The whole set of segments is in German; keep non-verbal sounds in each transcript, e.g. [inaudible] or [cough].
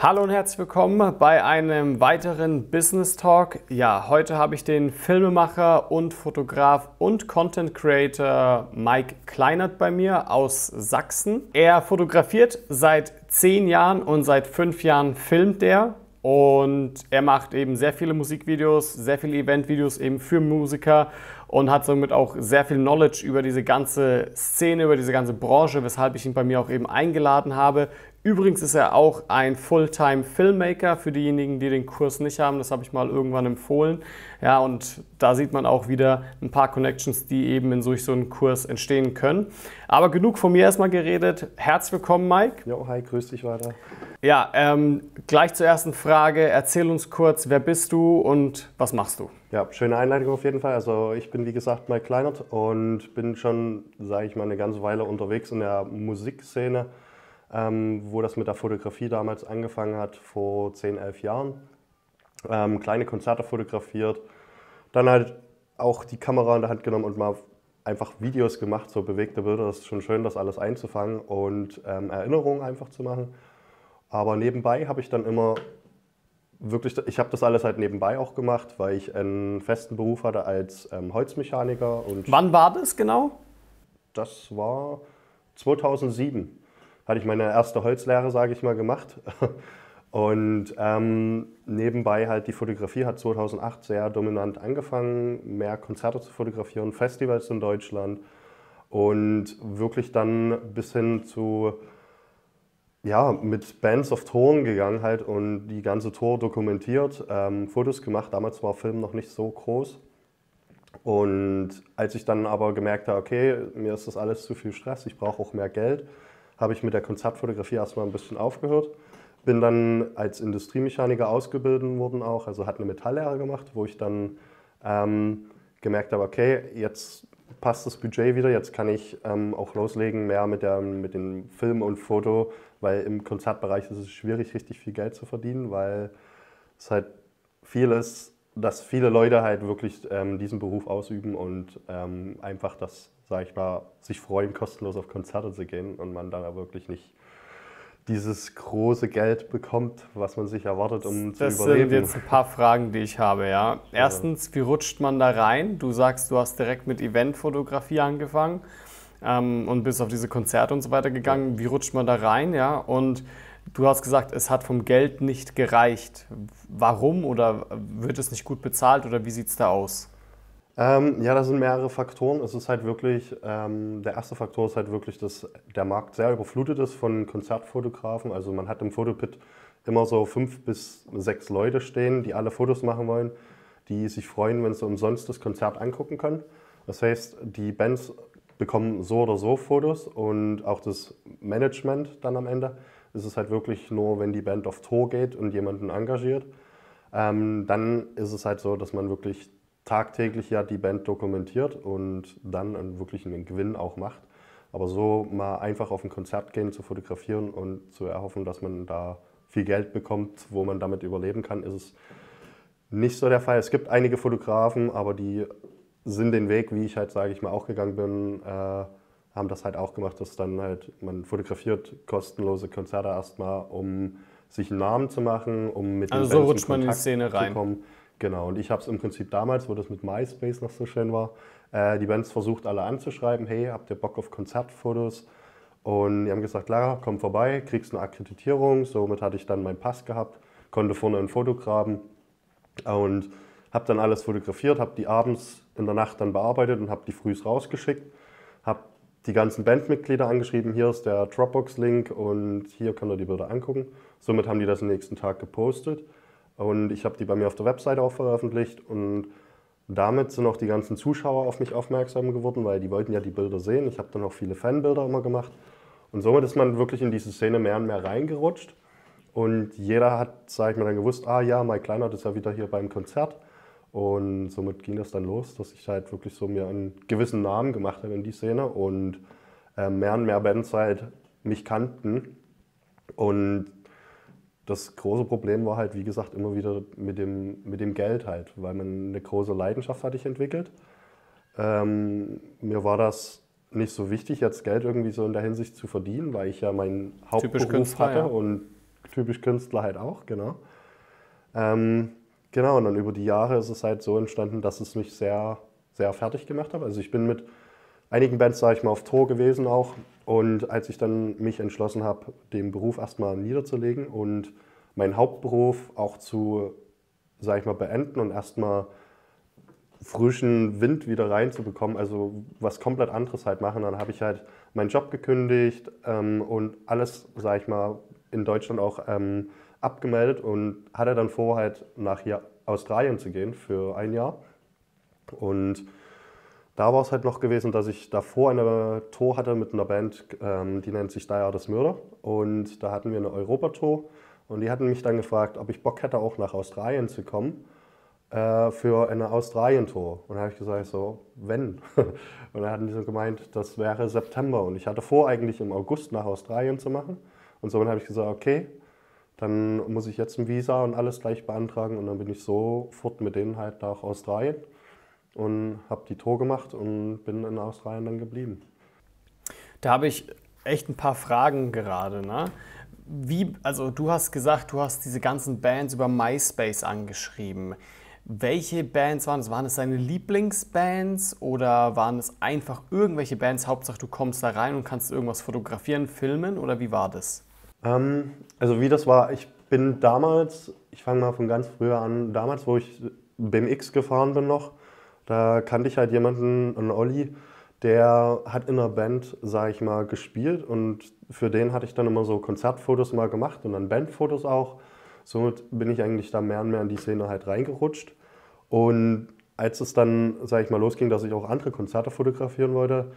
Hallo und herzlich willkommen bei einem weiteren Business Talk. Ja, heute habe ich den Filmemacher und Fotograf und Content Creator Mike Kleinert bei mir aus Sachsen. Er fotografiert seit zehn Jahren und seit fünf Jahren filmt er. Und er macht eben sehr viele Musikvideos, sehr viele Eventvideos eben für Musiker und hat somit auch sehr viel Knowledge über diese ganze Szene, über diese ganze Branche, weshalb ich ihn bei mir auch eben eingeladen habe. Übrigens ist er auch ein Fulltime-Filmmaker für diejenigen, die den Kurs nicht haben. Das habe ich mal irgendwann empfohlen. Ja, und da sieht man auch wieder ein paar Connections, die eben in solch so einem Kurs entstehen können. Aber genug von mir erstmal geredet. Herzlich willkommen, Mike. Jo, hi, grüß dich weiter. Ja, ähm, gleich zur ersten Frage. Erzähl uns kurz, wer bist du und was machst du? Ja, schöne Einleitung auf jeden Fall. Also ich bin wie gesagt Mike Kleinert und bin schon, sage ich mal, eine ganze Weile unterwegs in der Musikszene ähm, wo das mit der Fotografie damals angefangen hat, vor 10, 11 Jahren. Ähm, kleine Konzerte fotografiert, dann halt auch die Kamera in der Hand genommen und mal einfach Videos gemacht, so bewegte Bilder. Das ist schon schön, das alles einzufangen und ähm, Erinnerungen einfach zu machen. Aber nebenbei habe ich dann immer wirklich, ich habe das alles halt nebenbei auch gemacht, weil ich einen festen Beruf hatte als ähm, Holzmechaniker. Und Wann war das genau? Das war 2007 hatte ich meine erste Holzlehre, sage ich mal, gemacht. [laughs] Und ähm, nebenbei halt die Fotografie hat 2008 sehr dominant angefangen, mehr Konzerte zu fotografieren, Festivals in Deutschland und wirklich dann bis hin zu, ja, mit Bands auf Touren gegangen halt und die ganze Tour dokumentiert, ähm, Fotos gemacht. Damals war Film noch nicht so groß. Und als ich dann aber gemerkt habe, okay, mir ist das alles zu viel Stress, ich brauche auch mehr Geld, habe ich mit der Konzertfotografie erstmal ein bisschen aufgehört. Bin dann als Industriemechaniker ausgebildet worden auch, also hatte eine Metalllehre gemacht, wo ich dann ähm, gemerkt habe, okay, jetzt passt das Budget wieder, jetzt kann ich ähm, auch loslegen mehr mit, der, mit dem Film und Foto, weil im Konzertbereich ist es schwierig, richtig viel Geld zu verdienen, weil es halt vieles, dass viele Leute halt wirklich ähm, diesen Beruf ausüben und ähm, einfach das sage ich mal, sich freuen, kostenlos auf Konzerte zu gehen und man dann wirklich nicht dieses große Geld bekommt, was man sich erwartet, um das zu überleben. Das sind jetzt ein paar Fragen, die ich habe, ja. Erstens, wie rutscht man da rein? Du sagst, du hast direkt mit Eventfotografie angefangen ähm, und bist auf diese Konzerte und so weiter gegangen. Wie rutscht man da rein, ja? Und du hast gesagt, es hat vom Geld nicht gereicht. Warum oder wird es nicht gut bezahlt oder wie sieht es da aus? Ähm, ja, das sind mehrere Faktoren. Es ist halt wirklich, ähm, der erste Faktor ist halt wirklich, dass der Markt sehr überflutet ist von Konzertfotografen. Also man hat im Fotopit immer so fünf bis sechs Leute stehen, die alle Fotos machen wollen, die sich freuen, wenn sie umsonst das Konzert angucken können. Das heißt, die Bands bekommen so oder so Fotos und auch das Management dann am Ende ist es halt wirklich nur, wenn die Band auf Tour geht und jemanden engagiert. Ähm, dann ist es halt so, dass man wirklich tagtäglich ja die Band dokumentiert und dann einen wirklichen Gewinn auch macht. Aber so mal einfach auf ein Konzert gehen, zu fotografieren und zu erhoffen, dass man da viel Geld bekommt, wo man damit überleben kann, ist es nicht so der Fall. Es gibt einige Fotografen, aber die sind den Weg, wie ich halt, sage ich mal, auch gegangen bin, äh, haben das halt auch gemacht, dass dann halt man fotografiert kostenlose Konzerte erstmal, um sich einen Namen zu machen, um mit also den so Bands rutscht man in die Szene rein. Kommen. Genau, und ich habe es im Prinzip damals, wo das mit MySpace noch so schön war, äh, die Bands versucht alle anzuschreiben, hey, habt ihr Bock auf Konzertfotos? Und die haben gesagt, Lara, komm vorbei, kriegst eine Akkreditierung. Somit hatte ich dann meinen Pass gehabt, konnte vorne ein Foto graben und habe dann alles fotografiert, habe die abends in der Nacht dann bearbeitet und habe die frühs rausgeschickt, habe die ganzen Bandmitglieder angeschrieben, hier ist der Dropbox-Link und hier könnt ihr die Bilder angucken. Somit haben die das am nächsten Tag gepostet. Und ich habe die bei mir auf der Webseite auch veröffentlicht und damit sind auch die ganzen Zuschauer auf mich aufmerksam geworden, weil die wollten ja die Bilder sehen. Ich habe dann auch viele Fanbilder immer gemacht. Und somit ist man wirklich in diese Szene mehr und mehr reingerutscht. Und jeder hat, sag ich mal, dann gewusst, ah ja, Mike Kleinert ist ja wieder hier beim Konzert. Und somit ging das dann los, dass ich halt wirklich so mir einen gewissen Namen gemacht habe in die Szene und äh, mehr und mehr Bands halt mich kannten. Und das große Problem war halt, wie gesagt, immer wieder mit dem, mit dem Geld halt, weil man eine große Leidenschaft hatte ich entwickelt. Ähm, mir war das nicht so wichtig, jetzt Geld irgendwie so in der Hinsicht zu verdienen, weil ich ja meinen Hauptberuf hatte ja. und typisch Künstler halt auch, genau. Ähm, genau, und dann über die Jahre ist es halt so entstanden, dass es mich sehr, sehr fertig gemacht hat. Also ich bin mit einigen Bands, sage ich mal, auf Tour gewesen auch. Und als ich dann mich entschlossen habe, den Beruf erstmal niederzulegen und meinen Hauptberuf auch zu, sage ich mal, beenden und erstmal frischen Wind wieder reinzubekommen, also was komplett anderes halt machen, dann habe ich halt meinen Job gekündigt ähm, und alles, sage ich mal, in Deutschland auch ähm, abgemeldet und hatte dann vor, halt nach hier Australien zu gehen für ein Jahr. Und da war es halt noch gewesen, dass ich davor eine Tour hatte mit einer Band, ähm, die nennt sich Dire des Mörder. Und da hatten wir eine Europatour und die hatten mich dann gefragt, ob ich Bock hätte, auch nach Australien zu kommen äh, für eine Australien-Tour. Und da habe ich gesagt, so, wenn? [laughs] und dann hatten die so gemeint, das wäre September. Und ich hatte vor, eigentlich im August nach Australien zu machen. Und somit habe ich gesagt, okay, dann muss ich jetzt ein Visa und alles gleich beantragen. Und dann bin ich sofort mit denen halt nach Australien und habe die Tour gemacht und bin in Australien dann geblieben. Da habe ich echt ein paar Fragen gerade. Ne? Wie, also du hast gesagt, du hast diese ganzen Bands über MySpace angeschrieben. Welche Bands waren es? Waren es deine Lieblingsbands oder waren es einfach irgendwelche Bands? Hauptsache, du kommst da rein und kannst irgendwas fotografieren, filmen oder wie war das? Ähm, also wie das war, ich bin damals, ich fange mal von ganz früher an, damals, wo ich BMX gefahren bin noch, da kannte ich halt jemanden, einen Olli, der hat in einer Band, sag ich mal, gespielt und für den hatte ich dann immer so Konzertfotos mal gemacht und dann Bandfotos auch. Somit bin ich eigentlich da mehr und mehr in die Szene halt reingerutscht. Und als es dann, sag ich mal, losging, dass ich auch andere Konzerte fotografieren wollte,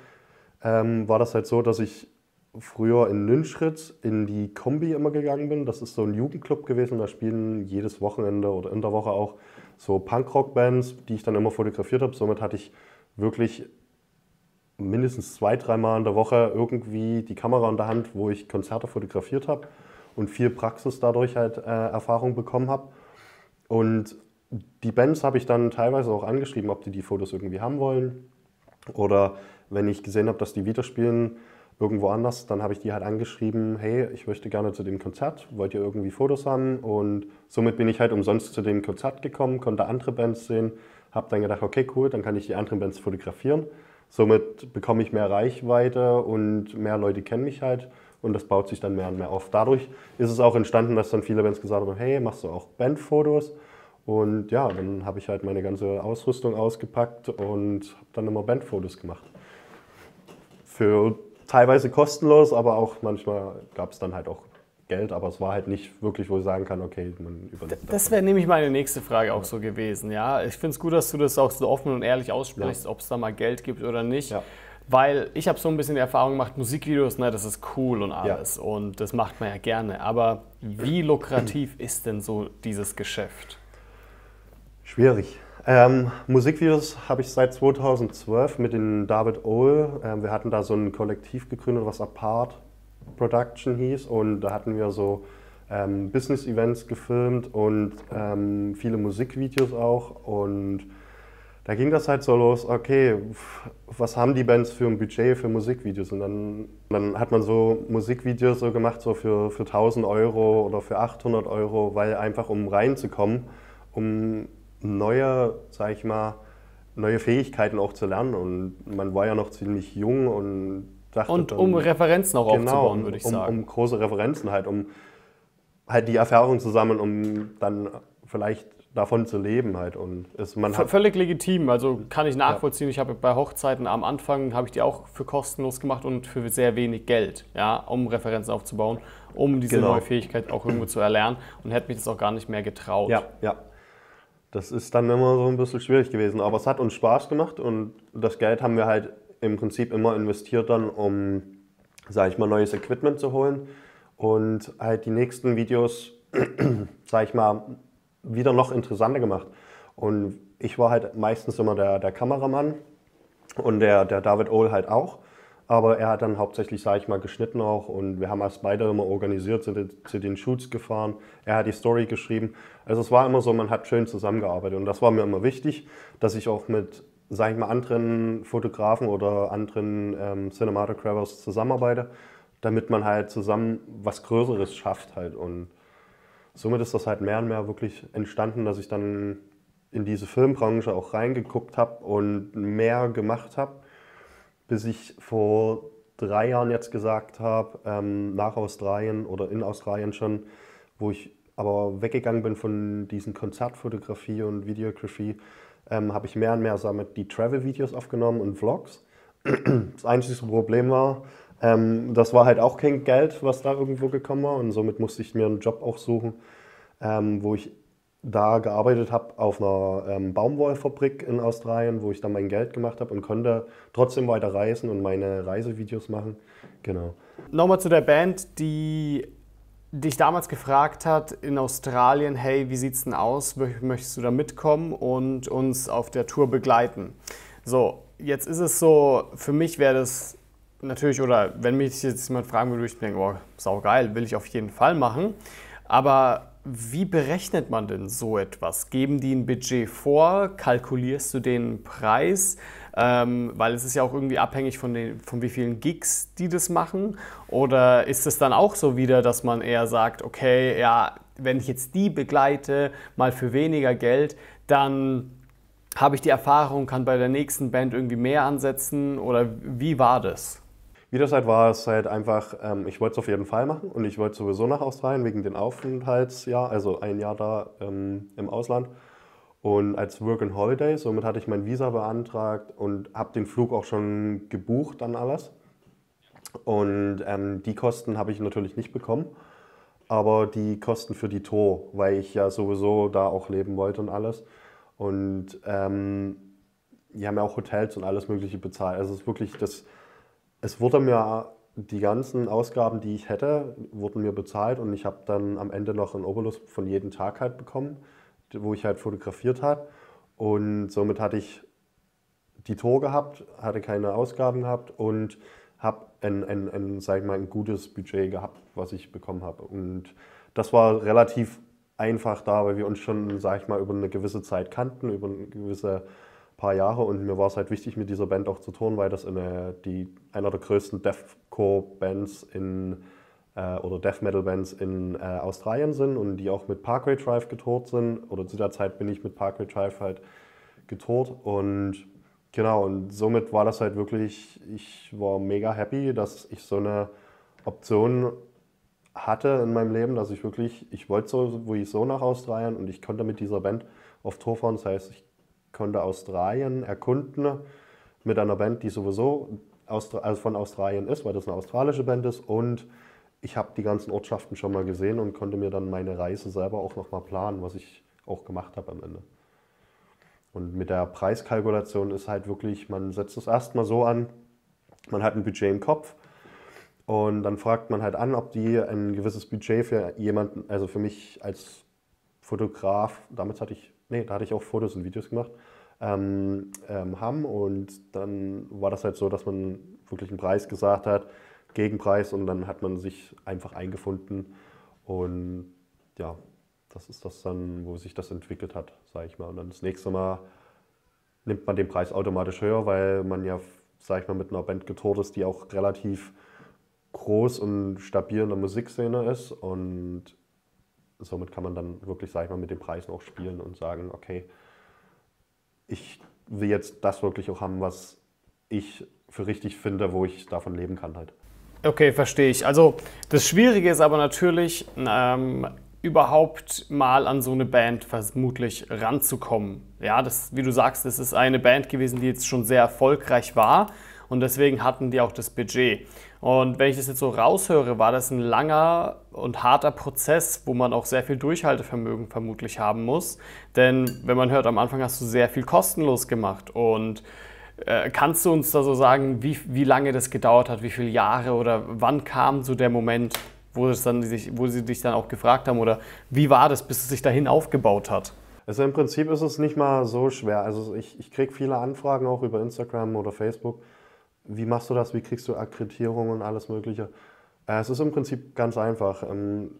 ähm, war das halt so, dass ich früher in Nünschritz in die Kombi immer gegangen bin. Das ist so ein Jugendclub gewesen, da spielen jedes Wochenende oder in der Woche auch so Punkrock-Bands, die ich dann immer fotografiert habe. Somit hatte ich wirklich mindestens zwei, dreimal in der Woche irgendwie die Kamera in der Hand, wo ich Konzerte fotografiert habe und viel Praxis dadurch halt äh, Erfahrung bekommen habe. Und die Bands habe ich dann teilweise auch angeschrieben, ob die die Fotos irgendwie haben wollen. Oder wenn ich gesehen habe, dass die wieder spielen, irgendwo anders, dann habe ich die halt angeschrieben, hey, ich möchte gerne zu dem Konzert, wollt ihr irgendwie Fotos haben? Und somit bin ich halt umsonst zu dem Konzert gekommen, konnte andere Bands sehen, habe dann gedacht, okay, cool, dann kann ich die anderen Bands fotografieren. Somit bekomme ich mehr Reichweite und mehr Leute kennen mich halt und das baut sich dann mehr und mehr auf. Dadurch ist es auch entstanden, dass dann viele Bands gesagt haben, hey, machst du auch Bandfotos? Und ja, dann habe ich halt meine ganze Ausrüstung ausgepackt und habe dann immer Bandfotos gemacht. Für teilweise kostenlos, aber auch manchmal gab es dann halt auch Geld, aber es war halt nicht wirklich, wo ich sagen kann, okay, man übernimmt das. Das wäre nämlich meine nächste Frage auch ja. so gewesen. Ja, ich finde es gut, dass du das auch so offen und ehrlich aussprichst, ja. ob es da mal Geld gibt oder nicht. Ja. Weil ich habe so ein bisschen die Erfahrung gemacht, Musikvideos, ne, das ist cool und alles und das macht man ja gerne. Aber wie lukrativ ist denn so dieses Geschäft? Schwierig. Ähm, Musikvideos habe ich seit 2012 mit den David Ohl. Ähm, wir hatten da so ein Kollektiv gegründet, was Apart Production hieß. Und da hatten wir so ähm, Business-Events gefilmt und ähm, viele Musikvideos auch. Und da ging das halt so los, okay, was haben die Bands für ein Budget für Musikvideos? Und dann, dann hat man so Musikvideos so gemacht, so für, für 1000 Euro oder für 800 Euro, weil einfach um reinzukommen, um neue, sag ich mal, neue Fähigkeiten auch zu lernen. Und man war ja noch ziemlich jung und dachte. Und dann, um Referenzen auch genau, aufzubauen, würde ich um, sagen. Um große Referenzen halt, um halt die Erfahrung zu sammeln, um dann vielleicht davon zu leben halt und ist man hat völlig legitim also kann ich nachvollziehen ja. ich habe bei Hochzeiten am Anfang habe ich die auch für kostenlos gemacht und für sehr wenig Geld ja um Referenzen aufzubauen um diese genau. neue Fähigkeit auch irgendwo zu erlernen und hätte mich das auch gar nicht mehr getraut ja ja das ist dann immer so ein bisschen schwierig gewesen. Aber es hat uns Spaß gemacht und das Geld haben wir halt im Prinzip immer investiert dann, um, sage ich mal, neues Equipment zu holen und halt die nächsten Videos, [clears throat] sage ich mal, wieder noch interessanter gemacht. Und ich war halt meistens immer der, der Kameramann und der, der David Ohl halt auch. Aber er hat dann hauptsächlich, sage ich mal, geschnitten auch und wir haben als beide immer organisiert, sind zu den Shoots gefahren. Er hat die Story geschrieben. Also es war immer so, man hat schön zusammengearbeitet und das war mir immer wichtig, dass ich auch mit, sage ich mal, anderen Fotografen oder anderen ähm, Cinematographers zusammenarbeite, damit man halt zusammen was Größeres schafft halt und somit ist das halt mehr und mehr wirklich entstanden, dass ich dann in diese Filmbranche auch reingeguckt habe und mehr gemacht habe, bis ich vor drei Jahren jetzt gesagt habe, ähm, nach Australien oder in Australien schon, wo ich aber weggegangen bin von diesen Konzertfotografie und Videografie, ähm, habe ich mehr und mehr damit die Travel-Videos aufgenommen und Vlogs. Das einzige Problem war, ähm, das war halt auch kein Geld, was da irgendwo gekommen war und somit musste ich mir einen Job auch suchen, ähm, wo ich da gearbeitet habe auf einer ähm, Baumwollfabrik in Australien, wo ich dann mein Geld gemacht habe und konnte trotzdem weiter reisen und meine Reisevideos machen. Genau. Nochmal zu der Band, die dich damals gefragt hat in Australien, hey, wie sieht's denn aus? Möchtest du da mitkommen und uns auf der Tour begleiten? So, jetzt ist es so, für mich wäre das natürlich, oder wenn mich jetzt jemand fragen würde, ich denke, oh, saugeil, will ich auf jeden Fall machen. Aber wie berechnet man denn so etwas? Geben die ein Budget vor? Kalkulierst du den Preis? Ähm, weil es ist ja auch irgendwie abhängig von, den, von wie vielen Gigs die das machen. Oder ist es dann auch so wieder, dass man eher sagt, okay, ja, wenn ich jetzt die begleite, mal für weniger Geld, dann habe ich die Erfahrung, kann bei der nächsten Band irgendwie mehr ansetzen? Oder wie war das? Wie das halt war, ist halt einfach, ähm, ich wollte es auf jeden Fall machen und ich wollte sowieso nach Australien wegen dem Aufenthaltsjahr, also ein Jahr da ähm, im Ausland. Und als Work and Holiday, somit hatte ich mein Visa beantragt und habe den Flug auch schon gebucht dann alles. Und ähm, die Kosten habe ich natürlich nicht bekommen, aber die Kosten für die Tour, weil ich ja sowieso da auch leben wollte und alles. Und ähm, die haben ja auch Hotels und alles Mögliche bezahlt. Also es ist wirklich das es wurde mir die ganzen Ausgaben, die ich hätte, wurden mir bezahlt und ich habe dann am Ende noch einen Obolus von jedem Tag halt bekommen, wo ich halt fotografiert habe. Und somit hatte ich die Tour gehabt, hatte keine Ausgaben gehabt und habe ein, ein, ein, sag ich mal, ein gutes Budget gehabt, was ich bekommen habe. Und das war relativ einfach da, weil wir uns schon, sag ich mal, über eine gewisse Zeit kannten, über eine gewisse paar Jahre und mir war es halt wichtig, mit dieser Band auch zu touren, weil das eine, die, einer der größten Deathcore-Bands in äh, oder Death Metal-Bands in äh, Australien sind und die auch mit Parkway Drive getourt sind. Oder zu der Zeit bin ich mit Parkway Drive halt getourt und genau, und somit war das halt wirklich, ich war mega happy, dass ich so eine Option hatte in meinem Leben, dass ich wirklich, ich wollte so, wo ich so nach Australien und ich konnte mit dieser Band auf Tour fahren. Das heißt, ich konnte Australien erkunden mit einer Band, die sowieso also von Australien ist, weil das eine australische Band ist. Und ich habe die ganzen Ortschaften schon mal gesehen und konnte mir dann meine Reise selber auch nochmal planen, was ich auch gemacht habe am Ende. Und mit der Preiskalkulation ist halt wirklich, man setzt es erstmal so an, man hat ein Budget im Kopf und dann fragt man halt an, ob die ein gewisses Budget für jemanden, also für mich als Fotograf, damals hatte ich Nee, da hatte ich auch Fotos und Videos gemacht. Ähm, ähm, haben und dann war das halt so, dass man wirklich einen Preis gesagt hat, Gegenpreis und dann hat man sich einfach eingefunden und ja, das ist das dann, wo sich das entwickelt hat, sage ich mal. Und dann das nächste Mal nimmt man den Preis automatisch höher, weil man ja, sage ich mal, mit einer Band getourt ist, die auch relativ groß und stabil in der Musikszene ist und somit kann man dann wirklich, sag ich mal, mit den Preisen auch spielen und sagen, okay, ich will jetzt das wirklich auch haben, was ich für richtig finde, wo ich davon leben kann halt. Okay, verstehe ich. Also das Schwierige ist aber natürlich, ähm, überhaupt mal an so eine Band vermutlich ranzukommen. Ja, das, wie du sagst, das ist eine Band gewesen, die jetzt schon sehr erfolgreich war und deswegen hatten die auch das Budget. Und wenn ich das jetzt so raushöre, war das ein langer und harter Prozess, wo man auch sehr viel Durchhaltevermögen vermutlich haben muss. Denn wenn man hört, am Anfang hast du sehr viel kostenlos gemacht. Und äh, kannst du uns da so sagen, wie, wie lange das gedauert hat, wie viele Jahre oder wann kam so der Moment, wo, es dann sich, wo sie dich dann auch gefragt haben oder wie war das, bis es sich dahin aufgebaut hat? Also im Prinzip ist es nicht mal so schwer. Also ich, ich kriege viele Anfragen auch über Instagram oder Facebook wie machst du das? Wie kriegst du Akkreditierung und alles Mögliche? Äh, es ist im Prinzip ganz einfach. Ähm,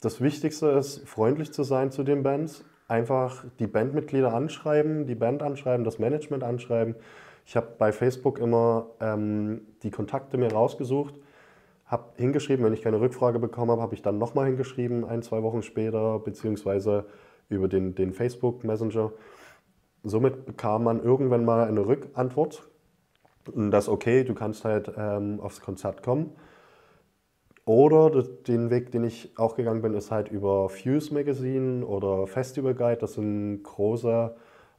das Wichtigste ist, freundlich zu sein zu den Bands. Einfach die Bandmitglieder anschreiben, die Band anschreiben, das Management anschreiben. Ich habe bei Facebook immer ähm, die Kontakte mir rausgesucht, habe hingeschrieben, wenn ich keine Rückfrage bekommen habe, habe ich dann nochmal hingeschrieben, ein, zwei Wochen später, beziehungsweise über den, den Facebook Messenger. Somit bekam man irgendwann mal eine Rückantwort. Und das okay, du kannst halt ähm, aufs Konzert kommen. Oder den Weg, den ich auch gegangen bin, ist halt über Fuse Magazine oder Festival Guide. Das sind große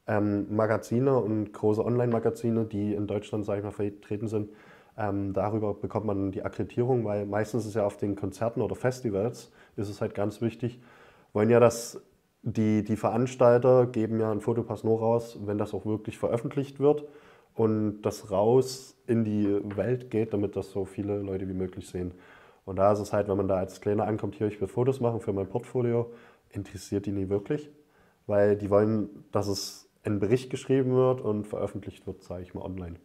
ähm, Magazine und große Online-Magazine, die in Deutschland, sage ich mal, vertreten sind. Ähm, darüber bekommt man die Akkreditierung, weil meistens ist ja auf den Konzerten oder Festivals, ist es halt ganz wichtig, wollen ja, dass die, die Veranstalter geben ja einen Fotopass nur raus, wenn das auch wirklich veröffentlicht wird und das raus in die Welt geht, damit das so viele Leute wie möglich sehen. Und da ist es halt, wenn man da als Kleiner ankommt, hier, ich will Fotos machen für mein Portfolio, interessiert die nie wirklich, weil die wollen, dass es ein Bericht geschrieben wird und veröffentlicht wird, sage ich mal, online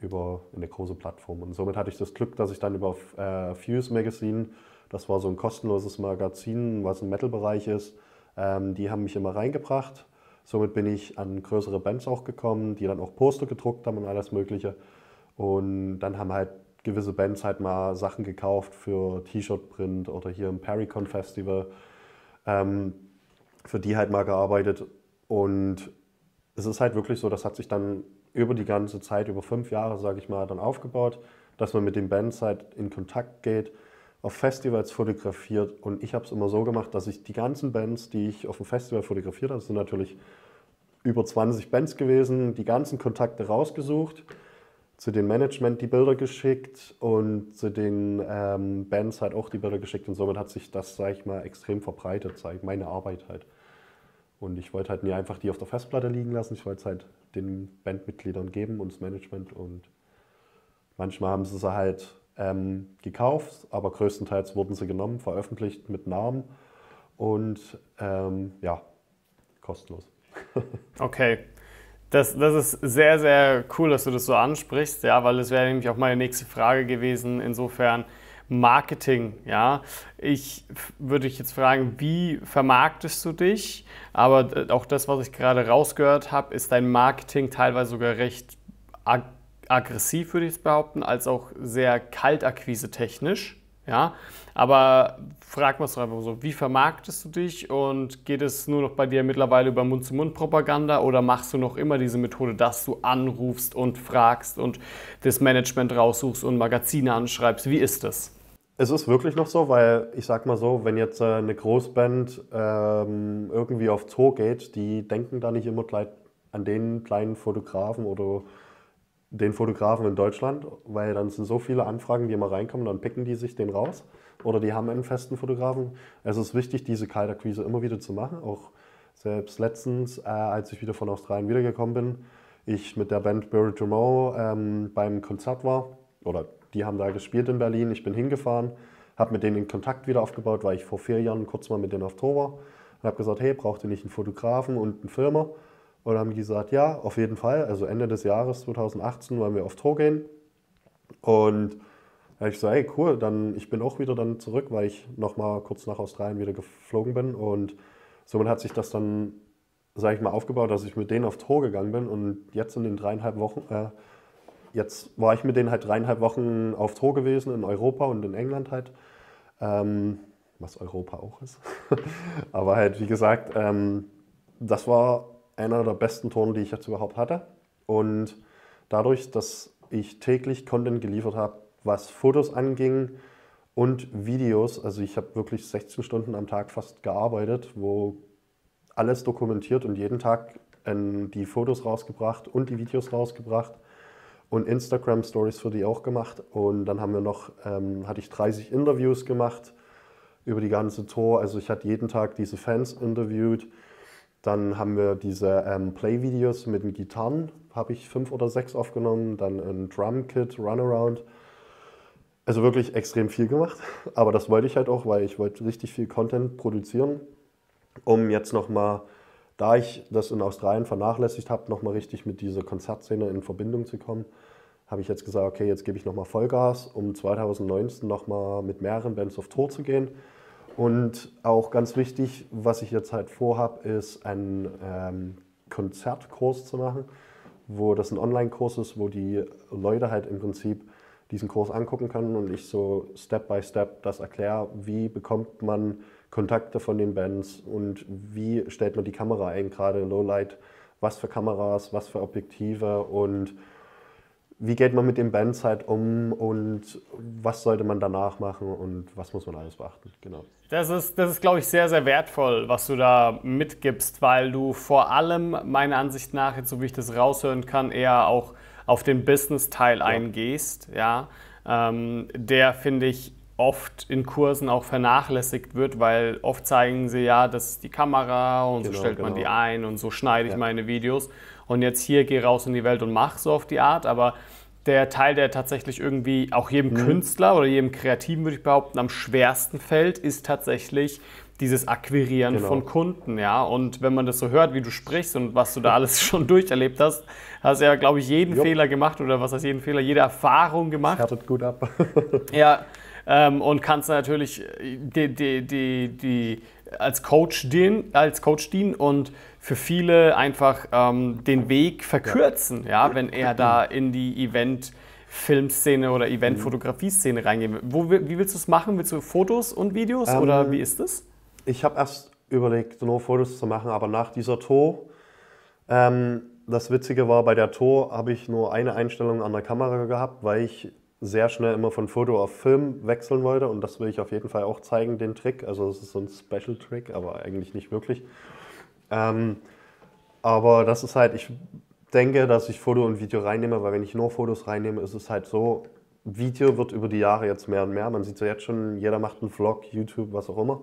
über eine große Plattform. Und somit hatte ich das Glück, dass ich dann über äh, Fuse Magazine, das war so ein kostenloses Magazin, was im Metal-Bereich ist, ähm, die haben mich immer reingebracht. Somit bin ich an größere Bands auch gekommen, die dann auch Poster gedruckt haben und alles Mögliche. Und dann haben halt gewisse Bands halt mal Sachen gekauft für T-Shirt-Print oder hier im Pericon Festival. Ähm, für die halt mal gearbeitet. Und es ist halt wirklich so, das hat sich dann über die ganze Zeit, über fünf Jahre, sage ich mal, dann aufgebaut, dass man mit den Bands halt in Kontakt geht, auf Festivals fotografiert. Und ich habe es immer so gemacht, dass ich die ganzen Bands, die ich auf dem Festival fotografiert habe, sind natürlich über 20 Bands gewesen, die ganzen Kontakte rausgesucht, zu den Management die Bilder geschickt und zu den ähm, Bands halt auch die Bilder geschickt. Und somit hat sich das, sage ich mal, extrem verbreitet, ich, meine Arbeit halt. Und ich wollte halt nie einfach die auf der Festplatte liegen lassen. Ich wollte es halt den Bandmitgliedern geben und das Management. Und manchmal haben sie sie halt ähm, gekauft, aber größtenteils wurden sie genommen, veröffentlicht mit Namen und ähm, ja, kostenlos. [laughs] okay. Das, das ist sehr, sehr cool, dass du das so ansprichst, ja, weil das wäre nämlich auch meine nächste Frage gewesen. Insofern, Marketing, ja. Ich würde dich jetzt fragen, wie vermarktest du dich? Aber auch das, was ich gerade rausgehört habe, ist dein Marketing teilweise sogar recht ag aggressiv, würde ich behaupten, als auch sehr kaltakquise technisch. Ja, aber frag mal es einfach so, wie vermarktest du dich und geht es nur noch bei dir mittlerweile über Mund-zu-Mund-Propaganda oder machst du noch immer diese Methode, dass du anrufst und fragst und das Management raussuchst und Magazine anschreibst? Wie ist das? Es ist wirklich noch so, weil ich sag mal so, wenn jetzt äh, eine Großband ähm, irgendwie auf Tour geht, die denken da nicht immer gleich an den kleinen Fotografen oder den Fotografen in Deutschland, weil dann sind so viele Anfragen, die immer reinkommen, dann picken die sich den raus oder die haben einen festen Fotografen. Es ist wichtig, diese Kaltakquise immer wieder zu machen. Auch selbst letztens, äh, als ich wieder von Australien wiedergekommen bin, ich mit der Band Bury Tomorrow ähm, beim Konzert war oder die haben da gespielt in Berlin. Ich bin hingefahren, habe mit denen den Kontakt wieder aufgebaut, weil ich vor vier Jahren kurz mal mit denen auf Tour war. Und habe gesagt, hey, braucht ihr nicht einen Fotografen und einen Filmer? Und haben gesagt, ja, auf jeden Fall. Also Ende des Jahres 2018 wollen wir auf Tour gehen. Und da habe ich gesagt, hey, cool, dann ich bin auch wieder dann zurück, weil ich nochmal kurz nach Australien wieder geflogen bin. Und somit hat sich das dann, sage ich mal, aufgebaut, dass ich mit denen auf Tour gegangen bin. Und jetzt in den dreieinhalb Wochen, äh, jetzt war ich mit denen halt dreieinhalb Wochen auf Tour gewesen in Europa und in England halt. Ähm, was Europa auch ist. [laughs] Aber halt, wie gesagt, ähm, das war einer der besten Touren, die ich jetzt überhaupt hatte. Und dadurch, dass ich täglich Content geliefert habe, was Fotos anging und Videos, also ich habe wirklich 16 Stunden am Tag fast gearbeitet, wo alles dokumentiert und jeden Tag die Fotos rausgebracht und die Videos rausgebracht und Instagram Stories für die auch gemacht. Und dann haben wir noch, ähm, hatte ich 30 Interviews gemacht über die ganze Tour. Also ich hatte jeden Tag diese Fans interviewt. Dann haben wir diese ähm, Play-Videos mit den Gitarren, habe ich fünf oder sechs aufgenommen. Dann ein Drum-Kit, Runaround. Also wirklich extrem viel gemacht. [laughs] Aber das wollte ich halt auch, weil ich wollte richtig viel Content produzieren, um jetzt nochmal da ich das in Australien vernachlässigt habe, nochmal richtig mit dieser Konzertszene in Verbindung zu kommen, habe ich jetzt gesagt, okay, jetzt gebe ich nochmal Vollgas, um 2019 nochmal mit mehreren Bands auf Tour zu gehen. Und auch ganz wichtig, was ich jetzt halt vorhabe, ist einen ähm, Konzertkurs zu machen, wo das ein Online-Kurs ist, wo die Leute halt im Prinzip diesen Kurs angucken können und ich so Step by Step das erkläre, wie bekommt man Kontakte von den Bands und wie stellt man die Kamera ein, gerade Lowlight, was für Kameras, was für Objektive und wie geht man mit den Bands halt um und was sollte man danach machen und was muss man alles beachten. Genau. Das ist, das ist, glaube ich, sehr, sehr wertvoll, was du da mitgibst, weil du vor allem, meiner Ansicht nach, jetzt so wie ich das raushören kann, eher auch auf den Business-Teil ja. eingehst, ja, ähm, der, finde ich, oft in Kursen auch vernachlässigt wird, weil oft zeigen sie ja, das ist die Kamera und genau, so stellt genau. man die ein und so schneide ich ja. meine Videos und jetzt hier geh raus in die Welt und mach so auf die Art, aber der Teil, der tatsächlich irgendwie auch jedem mhm. Künstler oder jedem Kreativen, würde ich behaupten, am schwersten fällt, ist tatsächlich dieses Akquirieren genau. von Kunden, ja. Und wenn man das so hört, wie du sprichst und was du da alles [laughs] schon durcherlebt hast, hast du ja, glaube ich, jeden Jupp. Fehler gemacht oder was heißt jeden Fehler, jede Erfahrung gemacht. Härtet gut ab. [laughs] ja, ähm, und kannst natürlich die, die, die, die, als, Coach dienen, als Coach dienen und für viele einfach ähm, den Weg verkürzen, ja. ja, wenn er da in die Event- Filmszene oder Event-Fotografie-Szene reingehen. Wo, wie willst du es machen? Willst du Fotos und Videos ähm, oder wie ist es? Ich habe erst überlegt, nur Fotos zu machen, aber nach dieser Tour, ähm, das Witzige war, bei der Tour habe ich nur eine Einstellung an der Kamera gehabt, weil ich sehr schnell immer von Foto auf Film wechseln wollte und das will ich auf jeden Fall auch zeigen, den Trick. Also es ist so ein Special-Trick, aber eigentlich nicht wirklich. Ähm, aber das ist halt, ich denke, dass ich Foto und Video reinnehme, weil wenn ich nur Fotos reinnehme, ist es halt so, Video wird über die Jahre jetzt mehr und mehr. Man sieht es ja jetzt schon, jeder macht einen Vlog, YouTube, was auch immer.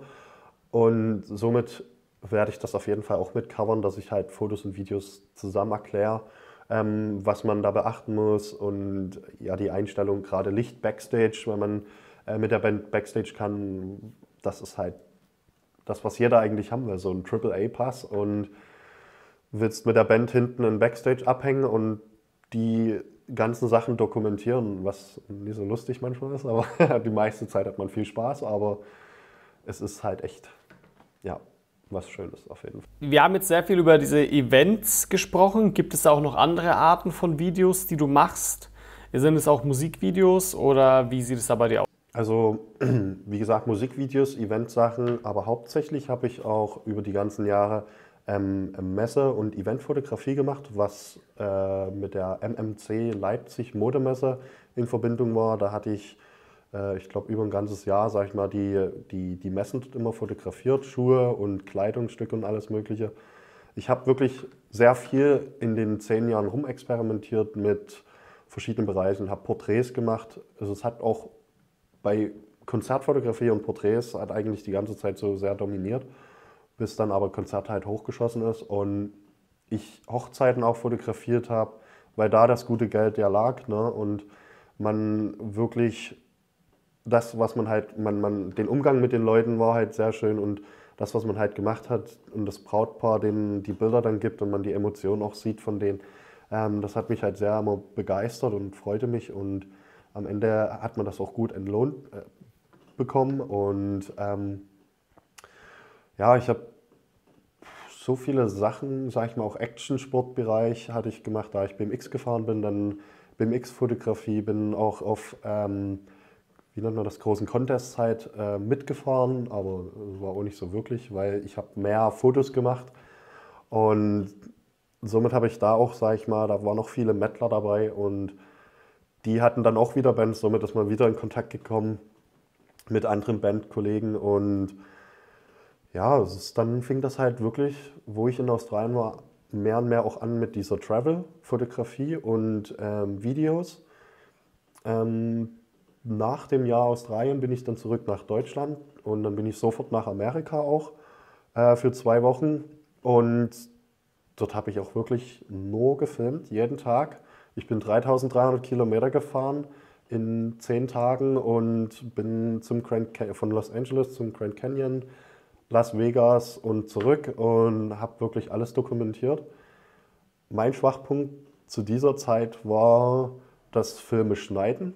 Und somit werde ich das auf jeden Fall auch mitcovern, dass ich halt Fotos und Videos zusammen erkläre, ähm, was man da beachten muss und ja, die Einstellung, gerade Licht Backstage, wenn man äh, mit der Band Backstage kann, das ist halt das, was jeder eigentlich haben will, so ein AAA-Pass und willst mit der Band hinten in Backstage abhängen und die ganzen Sachen dokumentieren, was nicht so lustig manchmal ist, aber [laughs] die meiste Zeit hat man viel Spaß, aber es ist halt echt, ja, was Schönes auf jeden Fall. Wir haben jetzt sehr viel über diese Events gesprochen. Gibt es auch noch andere Arten von Videos, die du machst? Sind es auch Musikvideos oder wie sieht es da bei dir aus? Also, [clears throat] wie gesagt, Musikvideos, Eventsachen, aber hauptsächlich habe ich auch über die ganzen Jahre ähm, Messe- und Eventfotografie gemacht, was äh, mit der MMC Leipzig Modemesse in Verbindung war. Da hatte ich, äh, ich glaube, über ein ganzes Jahr, sag ich mal, die, die, die Messen immer fotografiert, Schuhe und Kleidungsstücke und alles Mögliche. Ich habe wirklich sehr viel in den zehn Jahren rumexperimentiert mit verschiedenen Bereichen, habe Porträts gemacht. Also es hat auch bei Konzertfotografie und Porträts hat eigentlich die ganze Zeit so sehr dominiert bis dann aber Konzert halt hochgeschossen ist und ich Hochzeiten auch fotografiert habe, weil da das gute Geld ja lag ne? und man wirklich das, was man halt, man, man, den Umgang mit den Leuten war halt sehr schön und das, was man halt gemacht hat und das Brautpaar, denen die Bilder dann gibt und man die Emotionen auch sieht von denen, ähm, das hat mich halt sehr immer begeistert und freute mich und am Ende hat man das auch gut entlohnt äh, bekommen und ähm, ja, ich habe so viele Sachen, sage ich mal, auch Action-Sportbereich hatte ich gemacht, da ich BMX gefahren bin, dann BMX-Fotografie, bin auch auf, ähm, wie nennt man das, großen Contests halt äh, mitgefahren, aber war auch nicht so wirklich, weil ich habe mehr Fotos gemacht und somit habe ich da auch, sage ich mal, da waren noch viele Mettler dabei und die hatten dann auch wieder Bands, somit ist man wieder in Kontakt gekommen mit anderen Bandkollegen und ja, ist, dann fing das halt wirklich, wo ich in Australien war, mehr und mehr auch an mit dieser Travel-Fotografie und ähm, Videos. Ähm, nach dem Jahr Australien bin ich dann zurück nach Deutschland und dann bin ich sofort nach Amerika auch äh, für zwei Wochen. Und dort habe ich auch wirklich nur gefilmt, jeden Tag. Ich bin 3300 Kilometer gefahren in zehn Tagen und bin zum Grand von Los Angeles zum Grand Canyon Las Vegas und zurück und habe wirklich alles dokumentiert. Mein Schwachpunkt zu dieser Zeit war das Filme schneiden.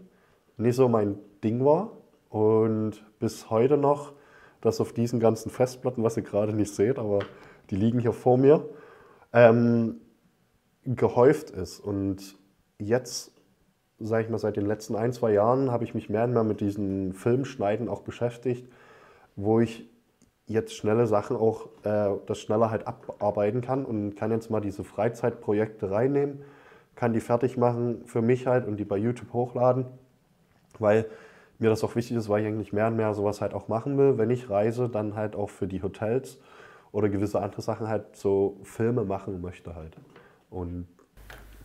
Nicht so mein Ding war. Und bis heute noch, dass auf diesen ganzen Festplatten, was ihr gerade nicht seht, aber die liegen hier vor mir, ähm, gehäuft ist. Und jetzt sage ich mal, seit den letzten ein, zwei Jahren habe ich mich mehr und mehr mit diesen Filmschneiden auch beschäftigt, wo ich jetzt schnelle Sachen auch, äh, das schneller halt abarbeiten kann und kann jetzt mal diese Freizeitprojekte reinnehmen, kann die fertig machen für mich halt und die bei YouTube hochladen, weil mir das auch wichtig ist, weil ich eigentlich mehr und mehr sowas halt auch machen will. Wenn ich reise, dann halt auch für die Hotels oder gewisse andere Sachen halt so Filme machen möchte halt. Und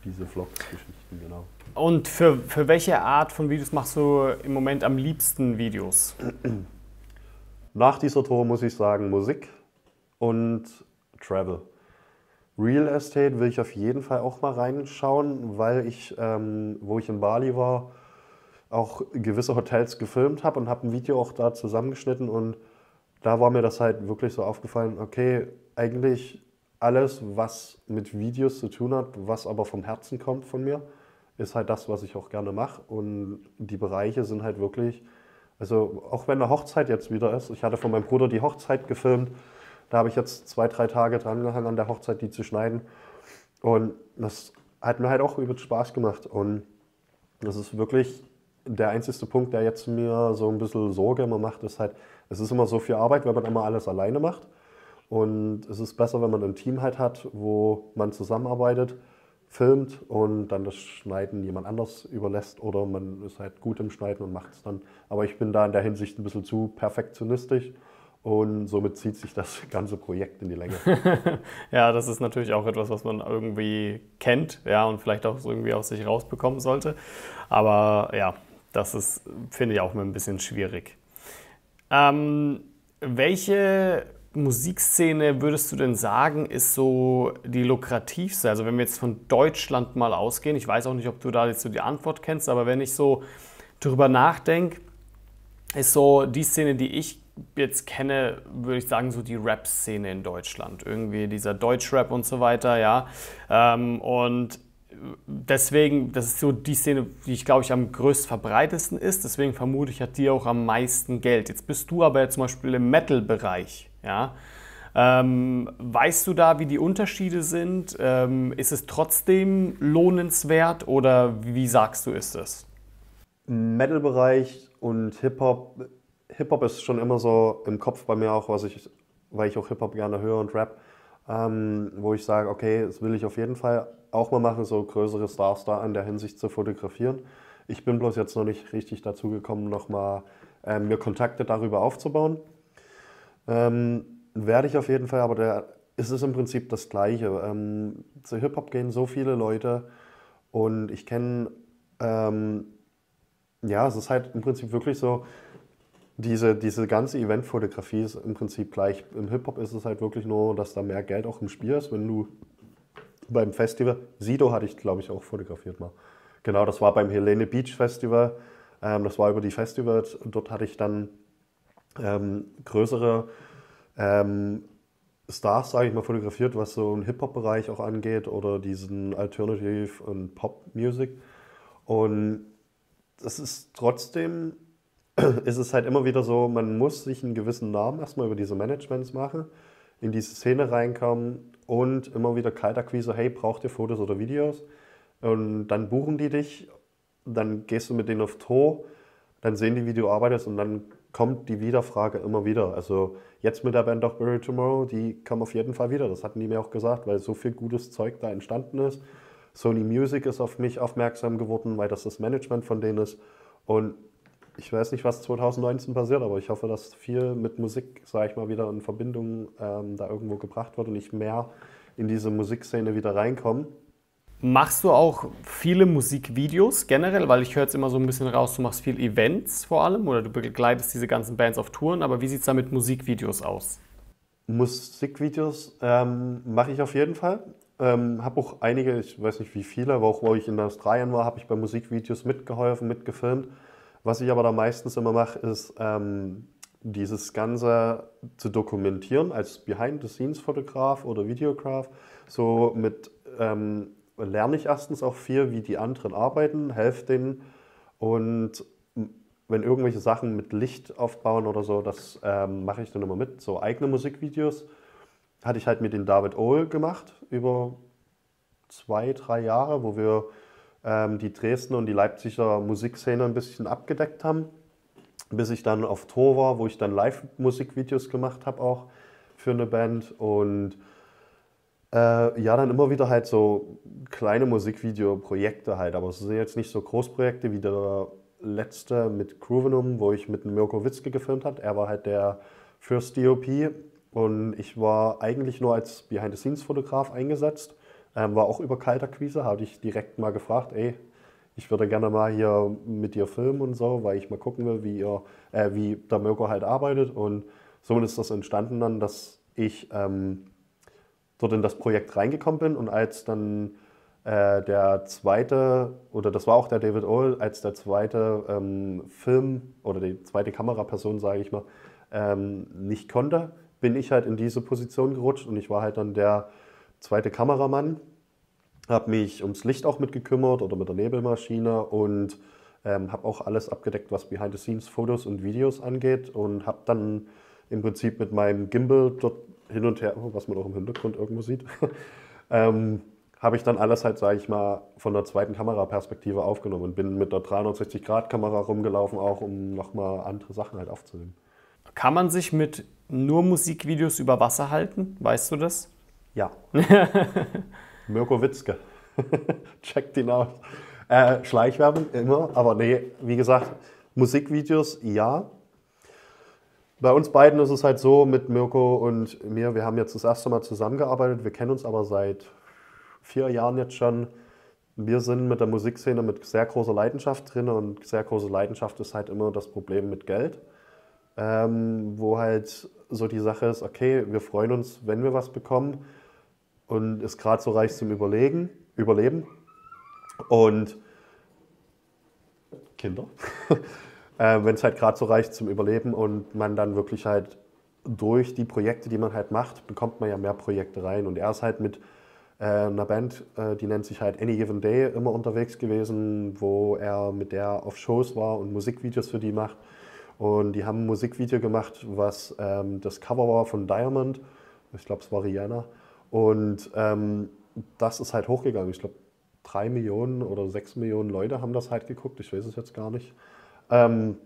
diese Vlogs-Geschichten, genau. Und für, für welche Art von Videos machst du im Moment am liebsten Videos? Nach dieser Tour muss ich sagen Musik und Travel. Real Estate will ich auf jeden Fall auch mal reinschauen, weil ich, ähm, wo ich in Bali war, auch gewisse Hotels gefilmt habe und habe ein Video auch da zusammengeschnitten und da war mir das halt wirklich so aufgefallen, okay, eigentlich alles, was mit Videos zu tun hat, was aber vom Herzen kommt von mir, ist halt das, was ich auch gerne mache. Und die Bereiche sind halt wirklich, also auch wenn eine Hochzeit jetzt wieder ist, ich hatte von meinem Bruder die Hochzeit gefilmt, da habe ich jetzt zwei, drei Tage dran gehangen an der Hochzeit, die zu schneiden. Und das hat mir halt auch übelst Spaß gemacht. Und das ist wirklich der einzige Punkt, der jetzt mir so ein bisschen Sorge immer macht, ist halt, es ist immer so viel Arbeit, wenn man immer alles alleine macht. Und es ist besser, wenn man ein Team halt hat, wo man zusammenarbeitet, filmt und dann das Schneiden jemand anders überlässt oder man ist halt gut im Schneiden und macht es dann. Aber ich bin da in der Hinsicht ein bisschen zu perfektionistisch und somit zieht sich das [laughs] ganze Projekt in die Länge. [laughs] ja, das ist natürlich auch etwas, was man irgendwie kennt ja, und vielleicht auch irgendwie aus sich rausbekommen sollte. Aber ja, das ist, finde ich, auch ein bisschen schwierig. Ähm, welche Musikszene würdest du denn sagen, ist so die lukrativste? Also wenn wir jetzt von Deutschland mal ausgehen, ich weiß auch nicht, ob du da jetzt so die Antwort kennst, aber wenn ich so drüber nachdenke, ist so die Szene, die ich jetzt kenne, würde ich sagen, so die Rap-Szene in Deutschland. Irgendwie dieser Deutschrap und so weiter, ja. Ähm, und deswegen, das ist so die Szene, die ich glaube ich am größt verbreitesten ist. Deswegen vermute ich, hat die auch am meisten Geld. Jetzt bist du aber jetzt zum Beispiel im Metal-Bereich. Ja? Ähm, weißt du da, wie die Unterschiede sind? Ähm, ist es trotzdem lohnenswert oder wie sagst du, ist es? Metal-Bereich und Hip-Hop. Hip-Hop ist schon immer so im Kopf bei mir auch, was ich, weil ich auch Hip-Hop gerne höre und Rap, ähm, wo ich sage, okay, das will ich auf jeden Fall auch mal machen, so größere Stars da in der Hinsicht zu fotografieren. Ich bin bloß jetzt noch nicht richtig dazu gekommen, nochmal äh, mir Kontakte darüber aufzubauen. Ähm, werde ich auf jeden Fall, aber der, ist es im Prinzip das Gleiche. Ähm, zu Hip-Hop gehen so viele Leute und ich kenne, ähm, ja, es ist halt im Prinzip wirklich so, diese, diese ganze Eventfotografie ist im Prinzip gleich. Im Hip-Hop ist es halt wirklich nur, dass da mehr Geld auch im Spiel ist, wenn du beim Festival. Sido hatte ich, glaube ich, auch fotografiert mal. Genau, das war beim Helene Beach Festival. Ähm, das war über die Festivals. Dort hatte ich dann ähm, größere ähm, Stars, sage ich mal, fotografiert, was so einen Hip-Hop-Bereich auch angeht oder diesen Alternative und Pop-Music. Und das ist trotzdem, [clears throat] ist es halt immer wieder so, man muss sich einen gewissen Namen erstmal über diese Managements machen, in diese Szene reinkommen und immer wieder Kaltakquise, hey, braucht ihr Fotos oder Videos? Und dann buchen die dich, dann gehst du mit denen auf Tour, dann sehen die, wie du arbeitest und dann kommt die Wiederfrage immer wieder. Also jetzt mit der Band of Bury Tomorrow, die kommen auf jeden Fall wieder. Das hatten die mir auch gesagt, weil so viel gutes Zeug da entstanden ist. Sony Music ist auf mich aufmerksam geworden, weil das das Management von denen ist. Und ich weiß nicht, was 2019 passiert, aber ich hoffe, dass viel mit Musik, sage ich mal, wieder in Verbindung ähm, da irgendwo gebracht wird und ich mehr in diese Musikszene wieder reinkomme. Machst du auch viele Musikvideos generell? Weil ich höre jetzt immer so ein bisschen raus, du machst viel Events vor allem oder du begleitest diese ganzen Bands auf Touren, aber wie sieht es da mit Musikvideos aus? Musikvideos ähm, mache ich auf jeden Fall. Ähm, habe auch einige, ich weiß nicht wie viele, aber auch wo ich in Australien war, habe ich bei Musikvideos mitgeholfen, mitgefilmt. Was ich aber da meistens immer mache, ist ähm, dieses Ganze zu dokumentieren als Behind-the-Scenes-Fotograf oder Videograf. So mit ähm, lerne ich erstens auch viel, wie die anderen arbeiten, helfe denen und wenn irgendwelche Sachen mit Licht aufbauen oder so, das ähm, mache ich dann immer mit. So eigene Musikvideos hatte ich halt mit dem David Ohl gemacht über zwei, drei Jahre, wo wir ähm, die Dresdner und die Leipziger Musikszene ein bisschen abgedeckt haben. Bis ich dann auf Tour war, wo ich dann Live-Musikvideos gemacht habe auch für eine Band. Und äh, ja, dann immer wieder halt so kleine Musikvideo-Projekte halt. Aber es sind jetzt nicht so Großprojekte wie der letzte mit Groovenum, wo ich mit Mirko Witzke gefilmt habe. Er war halt der First DOP und ich war eigentlich nur als Behind-the-Scenes-Fotograf eingesetzt. Ähm, war auch über Kaltakquise, habe ich direkt mal gefragt, ey, ich würde gerne mal hier mit dir filmen und so, weil ich mal gucken will, wie, ihr, äh, wie der Mirko halt arbeitet. Und somit ist das entstanden dann, dass ich ähm, dort in das Projekt reingekommen bin und als dann äh, der zweite, oder das war auch der David Ohl, als der zweite ähm, Film oder die zweite Kameraperson, sage ich mal, ähm, nicht konnte, bin ich halt in diese Position gerutscht und ich war halt dann der zweite Kameramann, habe mich ums Licht auch mitgekümmert oder mit der Nebelmaschine und ähm, habe auch alles abgedeckt, was Behind-the-Scenes-Fotos und Videos angeht und habe dann im Prinzip mit meinem Gimbal dort hin und her, was man auch im Hintergrund irgendwo sieht, [laughs] ähm, habe ich dann alles halt, sage ich mal, von der zweiten Kameraperspektive aufgenommen und bin mit der 360-Grad-Kamera rumgelaufen, auch um nochmal andere Sachen halt aufzunehmen. Kann man sich mit nur Musikvideos über Wasser halten? Weißt du das? Ja. [laughs] Mirko Witzke. [laughs] Checkt ihn aus. Äh, Schleichwerbung immer, aber nee, wie gesagt, Musikvideos ja. Bei uns beiden ist es halt so, mit Mirko und mir, wir haben jetzt das erste Mal zusammengearbeitet, wir kennen uns aber seit vier Jahren jetzt schon. Wir sind mit der Musikszene mit sehr großer Leidenschaft drin und sehr große Leidenschaft ist halt immer das Problem mit Geld. Ähm, wo halt so die Sache ist, okay, wir freuen uns, wenn wir was bekommen und es gerade so reicht zum Überlegen, Überleben. Und Kinder. [laughs] äh, wenn es halt gerade so reicht zum Überleben und man dann wirklich halt durch die Projekte, die man halt macht, bekommt man ja mehr Projekte rein. Und er ist halt mit äh, einer Band, äh, die nennt sich halt Any Given Day, immer unterwegs gewesen, wo er mit der auf Shows war und Musikvideos für die macht. Und die haben ein Musikvideo gemacht, was ähm, das Cover war von Diamond. Ich glaube, es war Rihanna. Und ähm, das ist halt hochgegangen. Ich glaube, drei Millionen oder sechs Millionen Leute haben das halt geguckt. Ich weiß es jetzt gar nicht. Ähm,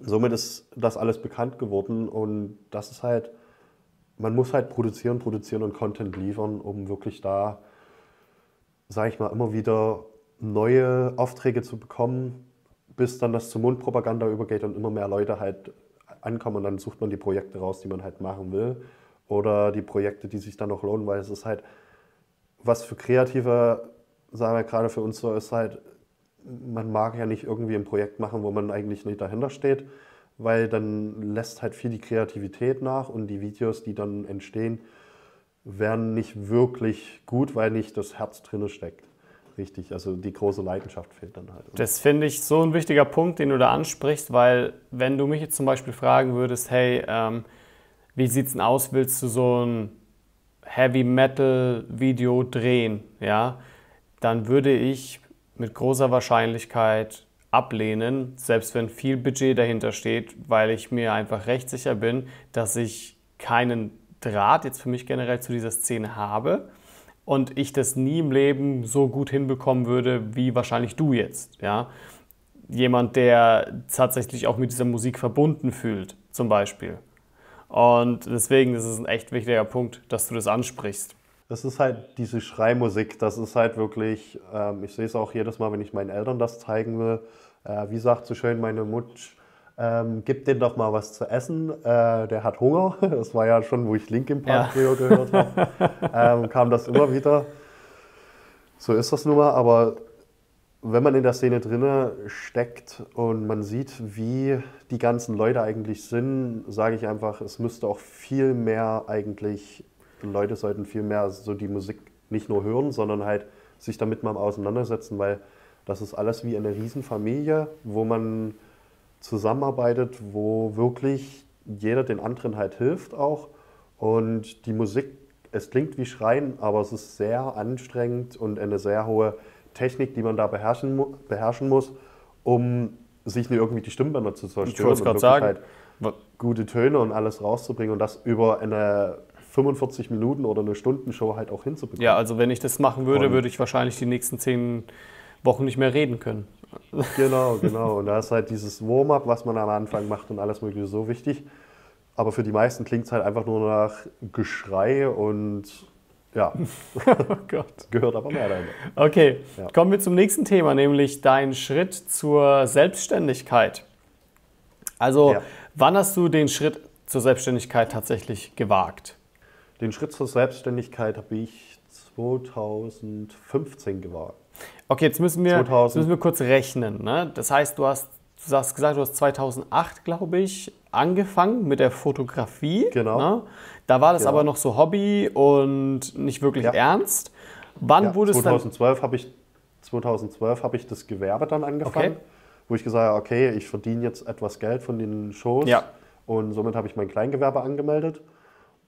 somit ist das alles bekannt geworden und das ist halt man muss halt produzieren, produzieren und Content liefern, um wirklich da, sage ich mal, immer wieder neue Aufträge zu bekommen, bis dann das zur Mundpropaganda übergeht und immer mehr Leute halt ankommen und dann sucht man die Projekte raus, die man halt machen will oder die Projekte, die sich dann noch lohnen, weil es ist halt, was für Kreative, sagen wir gerade für uns so, ist halt, man mag ja nicht irgendwie ein Projekt machen, wo man eigentlich nicht dahinter steht, weil dann lässt halt viel die Kreativität nach und die Videos, die dann entstehen, werden nicht wirklich gut, weil nicht das Herz drin steckt. Richtig, also die große Leidenschaft fehlt dann halt. Das finde ich so ein wichtiger Punkt, den du da ansprichst, weil wenn du mich jetzt zum Beispiel fragen würdest, hey, ähm, wie sieht's denn aus, willst du so ein Heavy Metal Video drehen, ja, dann würde ich mit großer Wahrscheinlichkeit ablehnen, selbst wenn viel Budget dahinter steht, weil ich mir einfach recht sicher bin, dass ich keinen Draht jetzt für mich generell zu dieser Szene habe und ich das nie im Leben so gut hinbekommen würde, wie wahrscheinlich du jetzt. Ja? Jemand, der tatsächlich auch mit dieser Musik verbunden fühlt, zum Beispiel. Und deswegen ist es ein echt wichtiger Punkt, dass du das ansprichst. Das ist halt diese Schreimusik, das ist halt wirklich, ähm, ich sehe es auch jedes Mal, wenn ich meinen Eltern das zeigen will. Äh, wie sagt so schön meine Mutsch, ähm, gib dem doch mal was zu essen, äh, der hat Hunger. [laughs] Das war ja schon, wo ich Linkin Park ja. früher gehört habe, [laughs] ähm, kam das immer wieder. So ist das nun mal, aber wenn man in der Szene drinne steckt und man sieht, wie die ganzen Leute eigentlich sind, sage ich einfach, es müsste auch viel mehr eigentlich Leute sollten viel mehr so die Musik nicht nur hören, sondern halt sich damit mal auseinandersetzen, weil das ist alles wie eine Riesenfamilie, wo man zusammenarbeitet, wo wirklich jeder den anderen halt hilft auch. Und die Musik, es klingt wie Schreien, aber es ist sehr anstrengend und eine sehr hohe Technik, die man da beherrschen, beherrschen muss, um sich nicht irgendwie die Stimmbänder zu zerstören. Ich wollte gerade sagen. Halt gute Töne und alles rauszubringen und das über eine 45 Minuten oder eine Stundenshow halt auch hinzubekommen. Ja, also wenn ich das machen würde, und würde ich wahrscheinlich die nächsten zehn Wochen nicht mehr reden können. Genau, [laughs] genau. Und da ist halt dieses Warm-up, was man am Anfang macht und alles mögliche so wichtig. Aber für die meisten klingt es halt einfach nur nach Geschrei und ja, [laughs] oh Gott. gehört aber mehr rein. Okay, Ja. kommen wir zum nächsten Thema, nämlich dein Schritt zur Selbstständigkeit. Also, Ja. wann hast du den Schritt zur Selbstständigkeit tatsächlich gewagt? Den Schritt zur Selbstständigkeit habe ich 2015 gewagt. Okay, jetzt müssen wir, 2000. jetzt müssen wir kurz rechnen. Ne? Das heißt, du hast, du hast gesagt, du hast 2008, glaube ich, angefangen mit der Fotografie. Genau. Ne? Da war das Genau. aber noch so Hobby und nicht wirklich Ja. ernst. Wann Ja, wurde es dann? 2012 habe ich, 2012 habe ich das Gewerbe dann angefangen, Okay. wo ich gesagt habe, okay, ich verdiene jetzt etwas Geld von den Shows Ja. und somit habe ich mein Kleingewerbe angemeldet.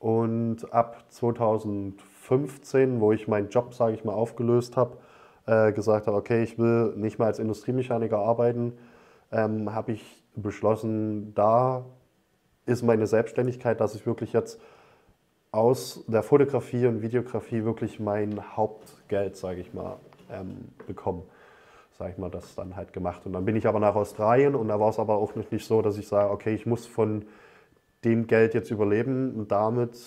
Und ab 2015, wo ich meinen Job, sage ich mal, aufgelöst habe, äh, gesagt habe, okay, ich will nicht mehr als Industriemechaniker arbeiten, ähm, habe ich beschlossen, da ist meine Selbstständigkeit, dass ich wirklich jetzt aus der Fotografie und Videografie wirklich mein Hauptgeld, sage ich mal, ähm, bekommen. Sage ich mal, das dann halt gemacht. Und dann bin ich aber nach Australien und da war es aber auch nicht so, dass ich sage, okay, ich muss von dem Geld jetzt überleben. Und damit,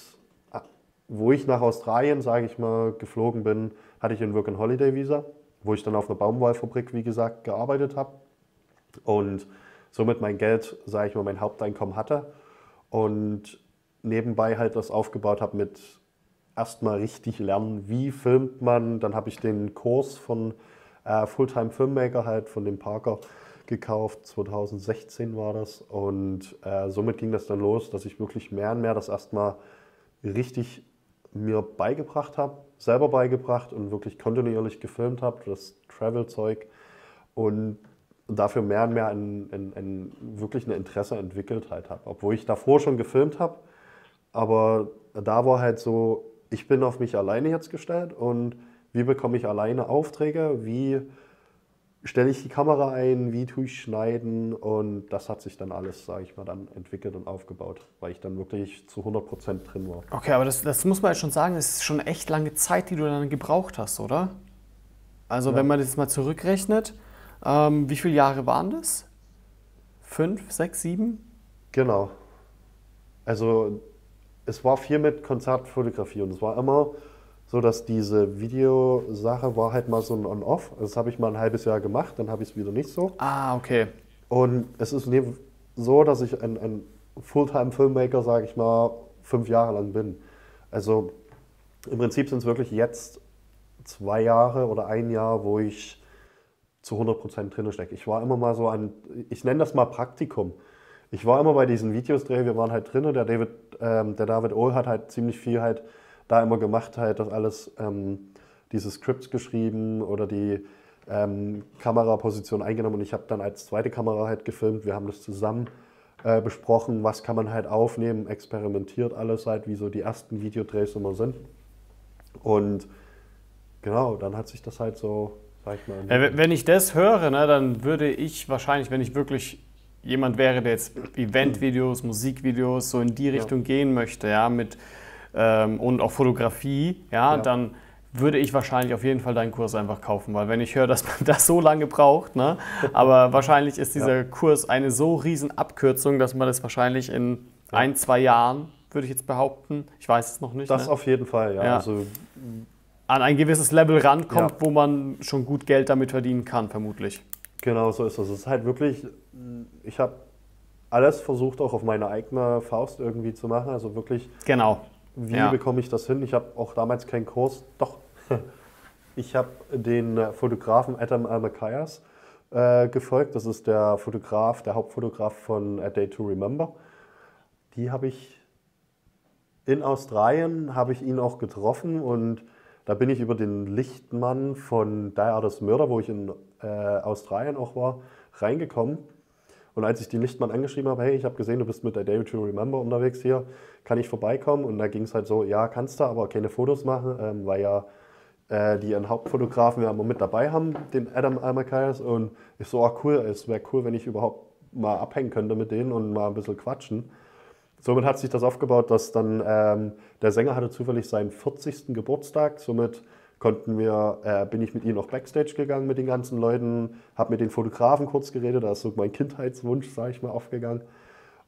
äh, wo ich nach Australien, sage ich mal, geflogen bin, hatte ich ein Work-and-Holiday-Visa, wo ich dann auf einer Baumwollfabrik, wie gesagt, gearbeitet habe und somit mein Geld, sage ich mal, mein Haupteinkommen hatte und nebenbei halt das aufgebaut habe mit erstmal richtig lernen, wie filmt man. Dann habe ich den Kurs von äh, Fulltime Filmmaker halt von dem Parker gekauft, 2016 war das. Und äh, somit ging das dann los, dass ich wirklich mehr und mehr das erstmal richtig mir beigebracht habe, selber beigebracht und wirklich kontinuierlich gefilmt habe, das Travel-Zeug. Und dafür mehr und mehr ein, ein, ein, wirklich ein Interesse entwickelt halt habe. Obwohl ich davor schon gefilmt habe, aber da war halt so, ich bin auf mich alleine jetzt gestellt und wie bekomme ich alleine Aufträge, wie stelle ich die Kamera ein, wie tue ich schneiden und das hat sich dann alles, sage ich mal, dann entwickelt und aufgebaut, weil ich dann wirklich zu 100% drin war. Okay, aber das, das muss man jetzt schon sagen, das ist schon echt lange Zeit, die du dann gebraucht hast, oder? Also Ja. wenn man das jetzt mal zurückrechnet, ähm, wie viele Jahre waren das? Fünf, sechs, sieben? Genau. Also es war viel mit Konzertfotografie und es war immer so, dass diese Videosache war halt mal so ein On-Off. Das habe ich mal ein halbes Jahr gemacht, dann habe ich es wieder nicht so. Ah, okay. Und es ist so, dass ich ein, ein Fulltime-Filmmaker, sage ich mal, fünf Jahre lang bin. Also im Prinzip sind es wirklich jetzt zwei Jahre oder ein Jahr, wo ich zu 100% drin stecke. Ich war immer mal so ein, ich nenne das mal Praktikum. Ich war immer bei diesen Videos dreh, wir waren halt drin. Der David, ähm, der David Ohl hat halt ziemlich viel halt da immer gemacht, halt das alles, ähm, diese Scripts geschrieben oder die ähm, Kameraposition eingenommen und ich habe dann als zweite Kamera halt gefilmt. Wir haben das zusammen äh, besprochen, was kann man halt aufnehmen, experimentiert alles halt, wie so die ersten Videodrehs immer sind. Und genau, dann hat sich das halt so, sag ich mal, Ja, wenn- ich das höre, ne, dann würde ich wahrscheinlich, wenn ich wirklich jemand wäre, der jetzt Eventvideos, Musikvideos so in die Richtung gehen möchte, ja, mit ähm, und auch Fotografie, ja, Ja. dann würde ich wahrscheinlich auf jeden Fall deinen Kurs einfach kaufen, weil wenn ich höre, dass man [laughs] das so lange braucht, ne, aber wahrscheinlich ist dieser Kurs eine so riesen Abkürzung, dass man das wahrscheinlich in ein, zwei Jahren, würde ich jetzt behaupten, ich weiß es noch nicht, Das ne, auf jeden Fall, ja. Ja. Also, an ein gewisses Level rankommt, Ja. wo man schon gut Geld damit verdienen kann, vermutlich. genau so ist es. Es ist halt wirklich, ich habe alles versucht, auch auf meine eigene Faust irgendwie zu machen. Also wirklich, Genau. Wie Ja. bekomme ich das hin? Ich habe auch damals keinen Kurs, doch. [laughs] Ich habe den äh, Fotografen Adam Almakias äh, gefolgt. Das ist der Fotograf, der Hauptfotograf von A Day to Remember. Die habe ich in Australien, habe ich ihn auch getroffen und da bin ich über den Lichtmann von Die Artist Murder, wo ich in äh, Australien auch war, reingekommen. Und als ich den Lichtmann angeschrieben habe, hey, ich habe gesehen, du bist mit der Day to Remember unterwegs hier, kann ich vorbeikommen? Und da ging es halt so, ja, kannst du, aber keine Fotos machen, ähm, weil ja äh, die einen Hauptfotografen ja immer mit dabei haben, den Adam Almakias. Und ich so, ah cool, es wäre cool, wenn ich überhaupt mal abhängen könnte mit denen und mal ein bisschen quatschen. Somit hat sich das aufgebaut, dass dann ähm, der Sänger hatte zufällig seinen 40. Geburtstag. Somit konnten wir, äh, bin ich mit ihnen auch Backstage gegangen mit den ganzen Leuten, habe mit den Fotografen kurz geredet, da ist so mein Kindheitswunsch, sage ich mal, aufgegangen.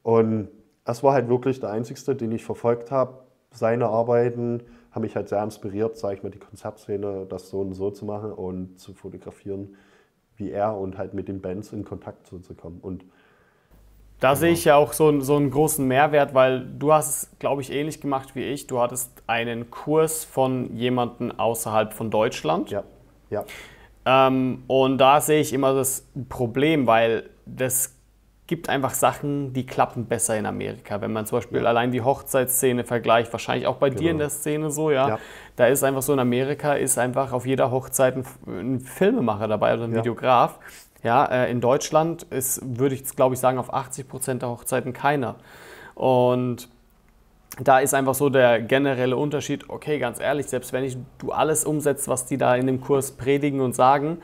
Und das war halt wirklich der einzigste, den ich verfolgt habe. Seine Arbeiten haben mich halt sehr inspiriert, sage ich mal, die Konzertszene, das so und so zu machen und zu fotografieren wie er und halt mit den Bands in Kontakt zu, zu kommen. Und da genau. sehe ich ja auch so, so einen großen Mehrwert, weil du hast es, glaube ich, ähnlich gemacht wie ich. Du hattest einen Kurs von jemandem außerhalb von Deutschland. Ja. ja. Ähm, und da sehe ich immer das Problem, weil das gibt einfach Sachen, die klappen besser in Amerika. Wenn man zum Beispiel ja. allein die Hochzeitsszene vergleicht, wahrscheinlich auch bei genau. dir in genau. der Szene so, ja, ja, Da ist einfach so, in Amerika ist einfach auf jeder Hochzeit ein, ein Filmemacher dabei oder ein ja. Videograf. Ja, äh, in Deutschland ist, würde ich jetzt glaube ich sagen, auf 80 Prozent der Hochzeiten keiner. Und da ist einfach so der generelle Unterschied, okay, ganz ehrlich, selbst wenn ich, du alles umsetzt, was die da in dem Kurs predigen und sagen,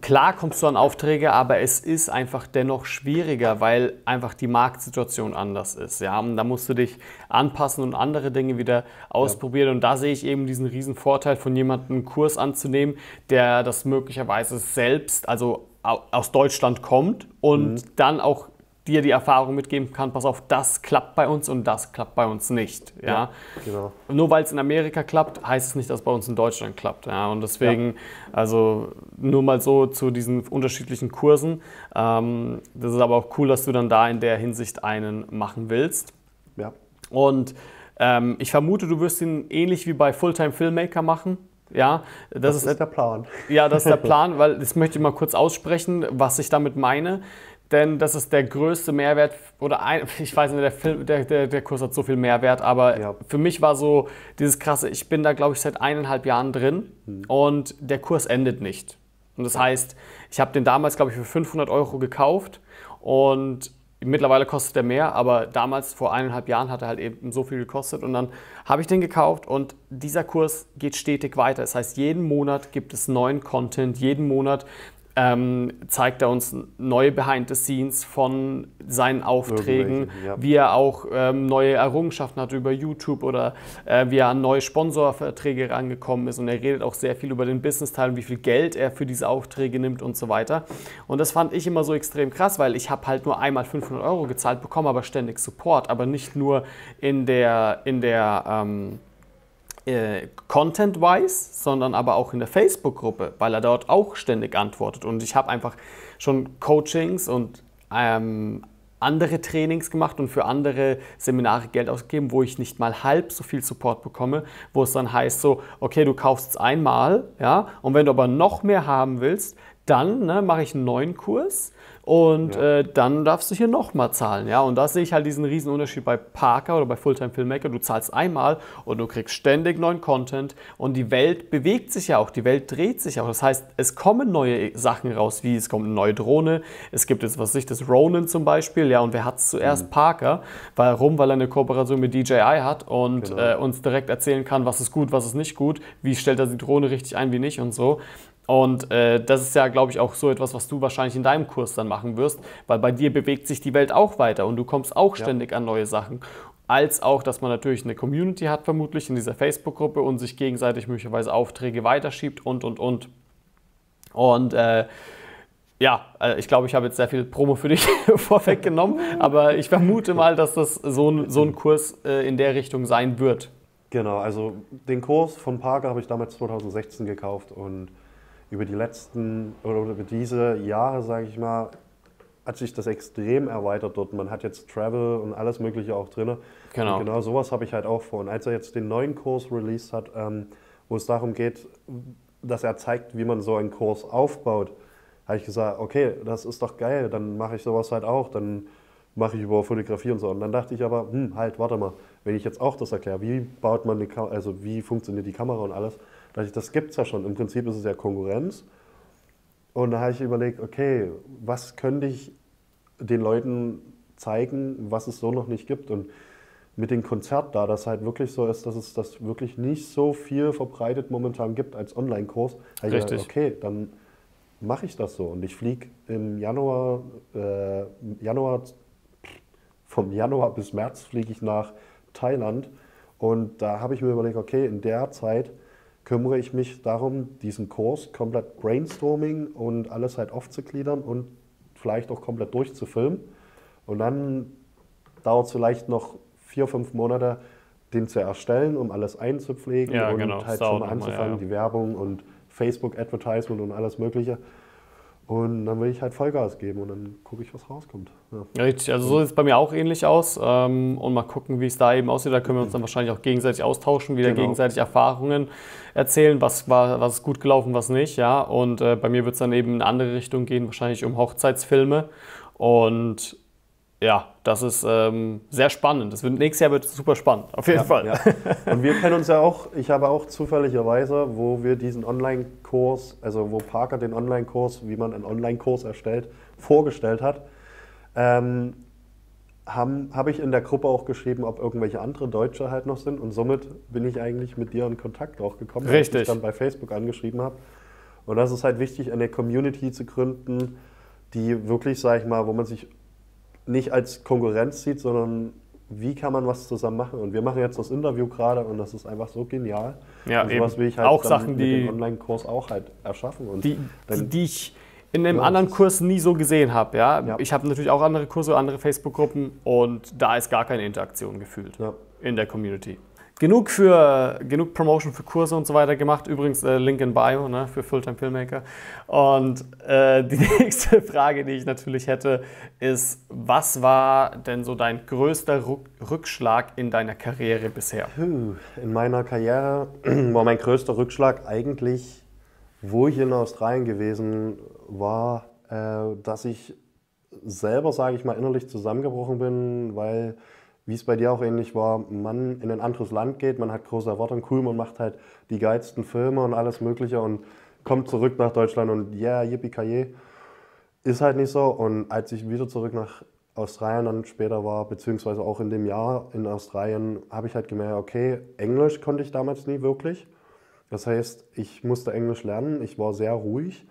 Klar kommst du an Aufträge, aber es ist einfach dennoch schwieriger, weil einfach die Marktsituation anders ist. Ja? Und da musst du dich anpassen und andere Dinge wieder ausprobieren. Ja. Und da sehe ich eben diesen riesen Vorteil von jemandem einen Kurs anzunehmen, der das möglicherweise selbst, also aus Deutschland kommt und mhm. dann auch dir die Erfahrung mitgeben kann, pass auf, das klappt bei uns und das klappt bei uns nicht. Ja, ja genau. Nur weil es in Amerika klappt, heißt es nicht, dass es bei uns in Deutschland klappt. Ja, und deswegen, ja. also nur mal so zu diesen unterschiedlichen Kursen. Ähm, das ist aber auch cool, dass du dann da in der Hinsicht einen machen willst. Ja. Und ähm, ich vermute, du wirst ihn ähnlich wie bei Fulltime Filmmaker machen. Ja, das, das ist, ist der Plan. Ja, das ist der [laughs] Plan, weil das möchte ich mal kurz aussprechen, was ich damit meine denn das ist der größte Mehrwert oder ein, ich weiß nicht, der, Film, der, der, der Kurs hat so viel Mehrwert, aber ja. für mich war so dieses krasse, ich bin da glaube ich seit eineinhalb Jahren drin mhm. und der Kurs endet nicht. Und das heißt, ich habe den damals glaube ich für 500 Euro gekauft und mittlerweile kostet er mehr, aber damals vor eineinhalb Jahren hat er halt eben so viel gekostet und dann habe ich den gekauft und dieser Kurs geht stetig weiter. Das heißt, jeden Monat gibt es neuen Content, jeden Monat ähm, zeigt er uns neue Behind the Scenes von seinen Aufträgen, ja. wie er auch ähm, neue Errungenschaften hat über YouTube oder äh, wie er an neue Sponsorverträge rangekommen ist. Und er redet auch sehr viel über den Business-Teil und wie viel Geld er für diese Aufträge nimmt und so weiter. Und das fand ich immer so extrem krass, weil ich habe halt nur einmal 500 Euro gezahlt, bekomme aber ständig Support, aber nicht nur in der, in der ähm, äh, Content-wise, sondern aber auch in der Facebook-Gruppe, weil er dort auch ständig antwortet. Und ich habe einfach schon Coachings und ähm, andere Trainings gemacht und für andere Seminare Geld ausgegeben, wo ich nicht mal halb so viel Support bekomme, wo es dann heißt so, okay, du kaufst es einmal, ja, und wenn du aber noch mehr haben willst, dann ne, mache ich einen neuen Kurs und ja. äh, dann darfst du hier nochmal zahlen. Ja? Und da sehe ich halt diesen riesen Unterschied bei Parker oder bei Fulltime Filmmaker. Du zahlst einmal und du kriegst ständig neuen Content und die Welt bewegt sich ja auch, die Welt dreht sich auch. Das heißt, es kommen neue Sachen raus, wie es kommt eine neue Drohne, es gibt jetzt, was ich, das Ronin zum Beispiel, ja, und wer hat es zuerst? Mhm. Parker. Warum? Weil er eine Kooperation mit DJI hat und genau. äh, uns direkt erzählen kann, was ist gut, was ist nicht gut, wie stellt er die Drohne richtig ein, wie nicht und so. Und äh, das ist ja, glaube ich, auch so etwas, was du wahrscheinlich in deinem Kurs dann machen wirst, weil bei dir bewegt sich die Welt auch weiter und du kommst auch ja. ständig an neue Sachen. Als auch, dass man natürlich eine Community hat, vermutlich in dieser Facebook-Gruppe und sich gegenseitig möglicherweise Aufträge weiterschiebt und, und, und. Und äh, ja, äh, ich glaube, ich habe jetzt sehr viel Promo für dich [laughs] vorweggenommen, aber ich vermute mal, dass das so ein, so ein Kurs äh, in der Richtung sein wird. Genau, also den Kurs von Parker habe ich damals 2016 gekauft und über die letzten oder über diese Jahre, sage ich mal, hat sich das extrem erweitert dort. Man hat jetzt Travel und alles Mögliche auch drin. Genau. Und genau sowas habe ich halt auch vor. Und als er jetzt den neuen Kurs released hat, ähm, wo es darum geht, dass er zeigt, wie man so einen Kurs aufbaut, habe ich gesagt, okay, das ist doch geil, dann mache ich sowas halt auch, dann mache ich über Fotografie und so. Und dann dachte ich aber, hm, halt, warte mal, wenn ich jetzt auch das erkläre, wie baut man die Kamera, also wie funktioniert die Kamera und alles, dachte ich, das gibt es ja schon. Im Prinzip ist es ja Konkurrenz. Und da habe ich überlegt, okay, was könnte ich den Leuten zeigen, was es so noch nicht gibt. Und mit dem Konzert da, das halt wirklich so ist, dass es das wirklich nicht so viel verbreitet momentan gibt als Online-Kurs, habe ich gedacht, okay, dann mache ich das so. Und ich fliege im Januar, äh, Januar, vom Januar bis März fliege ich nach Thailand. Und da habe ich mir überlegt, okay, in der Zeit kümmere ich mich darum, diesen Kurs komplett Brainstorming und alles halt aufzugliedern und vielleicht auch komplett durchzufilmen. Und dann dauert es vielleicht noch vier, fünf Monate, den zu erstellen, um alles einzupflegen Ja, und genau, halt schon mal noch mal, anzufangen, ja, ja. die Werbung und Facebook Advertisement und alles Mögliche. Und dann will ich halt Vollgas geben und dann gucke ich, was rauskommt. Ja. Richtig, also so sieht es bei mir auch ähnlich aus. Ähm, und mal gucken, wie es da eben aussieht. Da können wir uns dann wahrscheinlich auch gegenseitig austauschen, wieder Genau. gegenseitig Erfahrungen erzählen, was, war, was ist gut gelaufen, was nicht. Ja? Und äh, bei mir wird es dann eben in eine andere Richtung gehen, wahrscheinlich um Hochzeitsfilme. Und ja, das ist ähm, sehr spannend. Das wird, nächstes Jahr wird es super spannend, auf jeden Fall. Ja. Und wir kennen uns ja auch, ich habe auch zufälligerweise, wo wir diesen Online-Kurs, also wo Parker den Online-Kurs, wie man einen Online-Kurs erstellt, vorgestellt hat, ähm, habe hab ich in der Gruppe auch geschrieben, ob irgendwelche andere Deutsche halt noch sind. Und somit bin ich eigentlich mit dir in Kontakt auch gekommen, als Richtig. ich dann bei Facebook angeschrieben habe. Und das ist halt wichtig, eine Community zu gründen, die wirklich, sag ich mal, wo man sich nicht als Konkurrenz sieht, sondern wie kann man was zusammen machen. Und wir machen jetzt das Interview gerade und das ist einfach so genial. Ja, und sowas eben. will ich halt Auch Sachen, mit die- dem Online-Kurs auch halt erschaffen. Und die, die, die ich in einem Ja, anderen Kurs nie so gesehen habe. Ja? Ja. Ich habe natürlich auch andere Kurse, andere Facebook-Gruppen und da ist gar keine Interaktion gefühlt ja. in der Community. Genug für genug Promotion für Kurse und so weiter gemacht. Übrigens äh, Link in Bio ne, für Fulltime Filmmaker. Und äh, [laughs] die nächste Frage, die ich natürlich hätte, ist: Was war denn so dein größter Ruck Rückschlag in deiner Karriere bisher? In meiner Karriere [clears throat] war mein größter Rückschlag eigentlich, wo ich in Australien gewesen war, äh, dass ich selber, sage ich mal, innerlich zusammengebrochen bin, weil, wie es bei dir auch ähnlich war, man in ein anderes Land geht, man hat große Erwartungen, cool, man macht halt die geilsten Filme und alles Mögliche und kommt zurück nach Deutschland und ja, yeah, yippie Ist halt nicht so. Und als ich wieder zurück nach Australien dann später war, beziehungsweise auch in dem Jahr in Australien, habe ich halt gemerkt, okay, Englisch konnte ich damals nie wirklich. Das heißt, ich musste Englisch lernen, ich war sehr ruhig,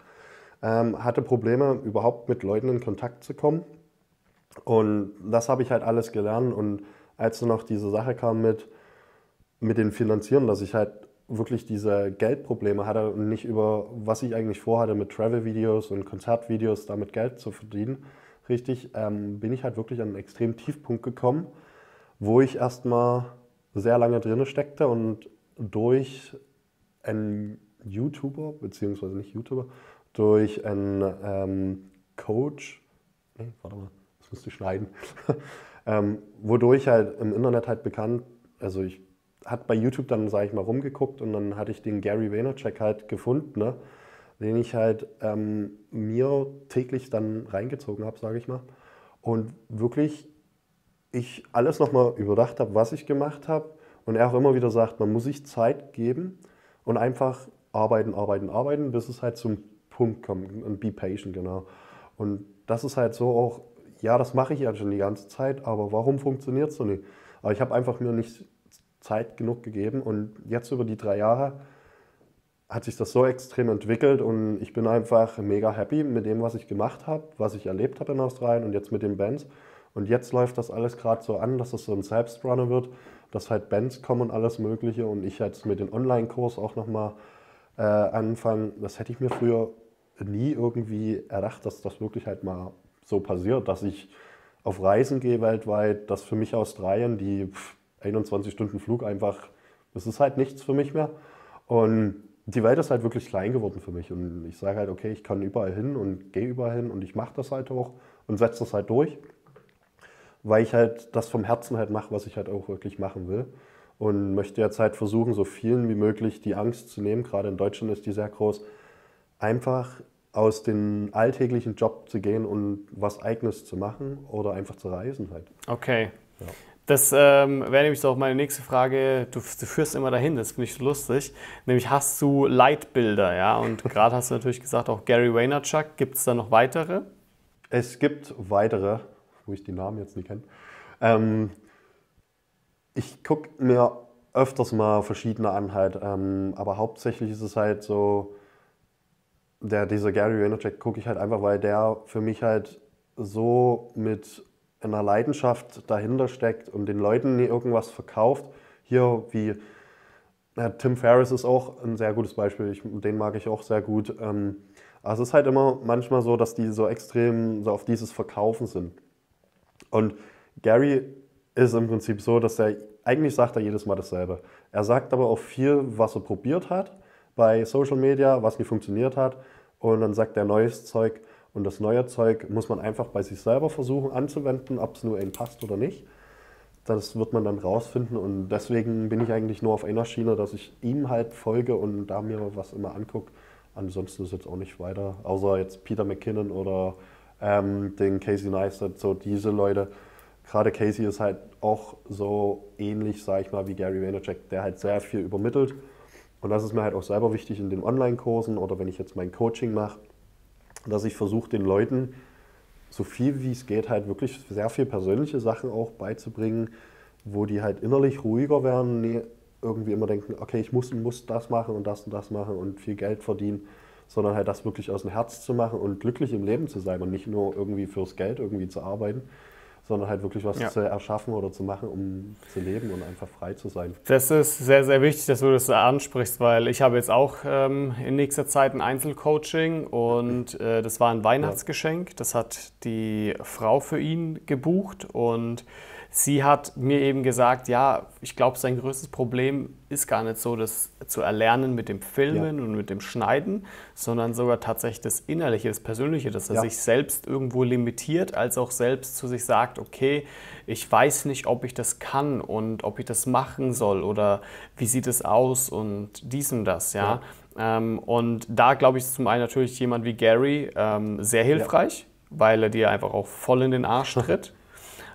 ähm, hatte Probleme, überhaupt mit Leuten in Kontakt zu kommen. Und das habe ich halt alles gelernt. Und als dann noch diese Sache kam mit, mit den Finanzieren, dass ich halt wirklich diese Geldprobleme hatte und nicht über, was ich eigentlich vorhatte mit Travel-Videos und Konzertvideos, damit Geld zu verdienen, richtig, ähm, bin ich halt wirklich an einen extremen Tiefpunkt gekommen, wo ich erstmal sehr lange drinne steckte und durch einen YouTuber, beziehungsweise nicht YouTuber, durch einen ähm, Coach, nee, warte mal, ich schneiden, [laughs] ähm, wodurch halt im Internet halt bekannt, also ich hat bei YouTube dann, sage ich mal, rumgeguckt und dann hatte ich den Gary Vaynerchuk halt gefunden, ne? den ich halt ähm, mir täglich dann reingezogen habe, sage ich mal. Und wirklich ich alles nochmal überdacht habe, was ich gemacht habe. Und er auch immer wieder sagt, man muss sich Zeit geben und einfach arbeiten, arbeiten, arbeiten, bis es halt zum Punkt kommt. Und be patient, genau. Und das ist halt so auch, ja, das mache ich ja schon die ganze Zeit, aber warum funktioniert es so nicht? Aber ich habe einfach mir nicht Zeit genug gegeben und jetzt über die drei Jahre hat sich das so extrem entwickelt und ich bin einfach mega happy mit dem, was ich gemacht habe, was ich erlebt habe in Australien und jetzt mit den Bands. Und jetzt läuft das alles gerade so an, dass es so ein Selbstrunner wird, dass halt Bands kommen und alles Mögliche und ich jetzt mit dem Online-Kurs auch nochmal äh, anfange. Das hätte ich mir früher nie irgendwie erdacht, dass das wirklich halt mal so passiert, dass ich auf Reisen gehe weltweit, dass für mich Australien die pff, 21 Stunden Flug einfach, das ist halt nichts für mich mehr. Und die Welt ist halt wirklich klein geworden für mich. Und ich sage halt, okay, ich kann überall hin und gehe überall hin und ich mache das halt auch und setze das halt durch, weil ich halt das vom Herzen halt mache, was ich halt auch wirklich machen will. Und möchte jetzt halt versuchen, so vielen wie möglich die Angst zu nehmen, gerade in Deutschland ist die sehr groß, einfach aus dem alltäglichen Job zu gehen und was Eigenes zu machen oder einfach zu reisen halt. Okay. Das ähm, wäre nämlich so auch meine nächste Frage. Du, du führst immer dahin, das finde ich so lustig. Nämlich hast du Leitbilder, ja? Und [laughs] gerade hast du natürlich gesagt, auch Gary Vaynerchuk. Gibt es da noch weitere? Es gibt weitere, wo ich die Namen jetzt nicht kenne. Ähm, ich gucke mir öfters mal verschiedene an halt, ähm, aber hauptsächlich ist es halt so, der, dieser Gary Vaynerchuk gucke ich halt einfach, weil der für mich halt so mit einer Leidenschaft dahinter steckt und den Leuten irgendwas verkauft. Hier wie Ja, Tim Ferriss ist auch ein sehr gutes Beispiel. Ich, den mag ich auch sehr gut. Ähm, also es ist halt immer manchmal so, dass die so extrem so auf dieses Verkaufen sind. Und Gary ist im Prinzip so, dass er eigentlich sagt er jedes Mal dasselbe. Er sagt aber auch viel, was er probiert hat bei Social Media, was nicht funktioniert hat. Und dann sagt er neues Zeug. Und das neue Zeug muss man einfach bei sich selber versuchen anzuwenden, ob es nur einem passt oder nicht. Das wird man dann rausfinden und deswegen bin ich eigentlich nur auf einer Schiene, dass ich ihm halt folge und da mir was immer angucke. Ansonsten ist jetzt auch nicht weiter, außer jetzt Peter McKinnon oder ähm, den Casey Neistat, so diese Leute. Gerade Casey ist halt auch so ähnlich, sage ich mal, wie Gary Vaynerchuk, der halt sehr viel übermittelt. Und das ist mir halt auch selber wichtig in den Online-Kursen oder wenn ich jetzt mein Coaching mache, dass ich versuche, den Leuten so viel wie es geht, halt wirklich sehr viel persönliche Sachen auch beizubringen, wo die halt innerlich ruhiger werden, nee, irgendwie immer denken, okay, ich muss, muss das machen und das und das machen und viel Geld verdienen, sondern halt das wirklich aus dem Herz zu machen und glücklich im Leben zu sein und nicht nur irgendwie fürs Geld irgendwie zu arbeiten sondern halt wirklich was ja. zu erschaffen oder zu machen, um zu leben und einfach frei zu sein. Das ist sehr, sehr wichtig, dass du das ansprichst, weil ich habe jetzt auch ähm, in nächster Zeit ein Einzelcoaching und äh, das war ein Weihnachtsgeschenk. Das hat die Frau für ihn gebucht und sie hat mir eben gesagt, ja, ich glaube, sein größtes Problem ist gar nicht so, das zu erlernen mit dem Filmen ja. und mit dem Schneiden, sondern sogar tatsächlich das Innerliche, das Persönliche, dass er ja. sich selbst irgendwo limitiert, als auch selbst zu sich sagt, okay, ich weiß nicht, ob ich das kann und ob ich das machen soll oder wie sieht es aus und dies und das, ja. ja. Ähm, und da glaube ich, ist zum einen natürlich jemand wie Gary ähm, sehr hilfreich, weil er dir einfach auch voll in den Arsch [laughs] tritt.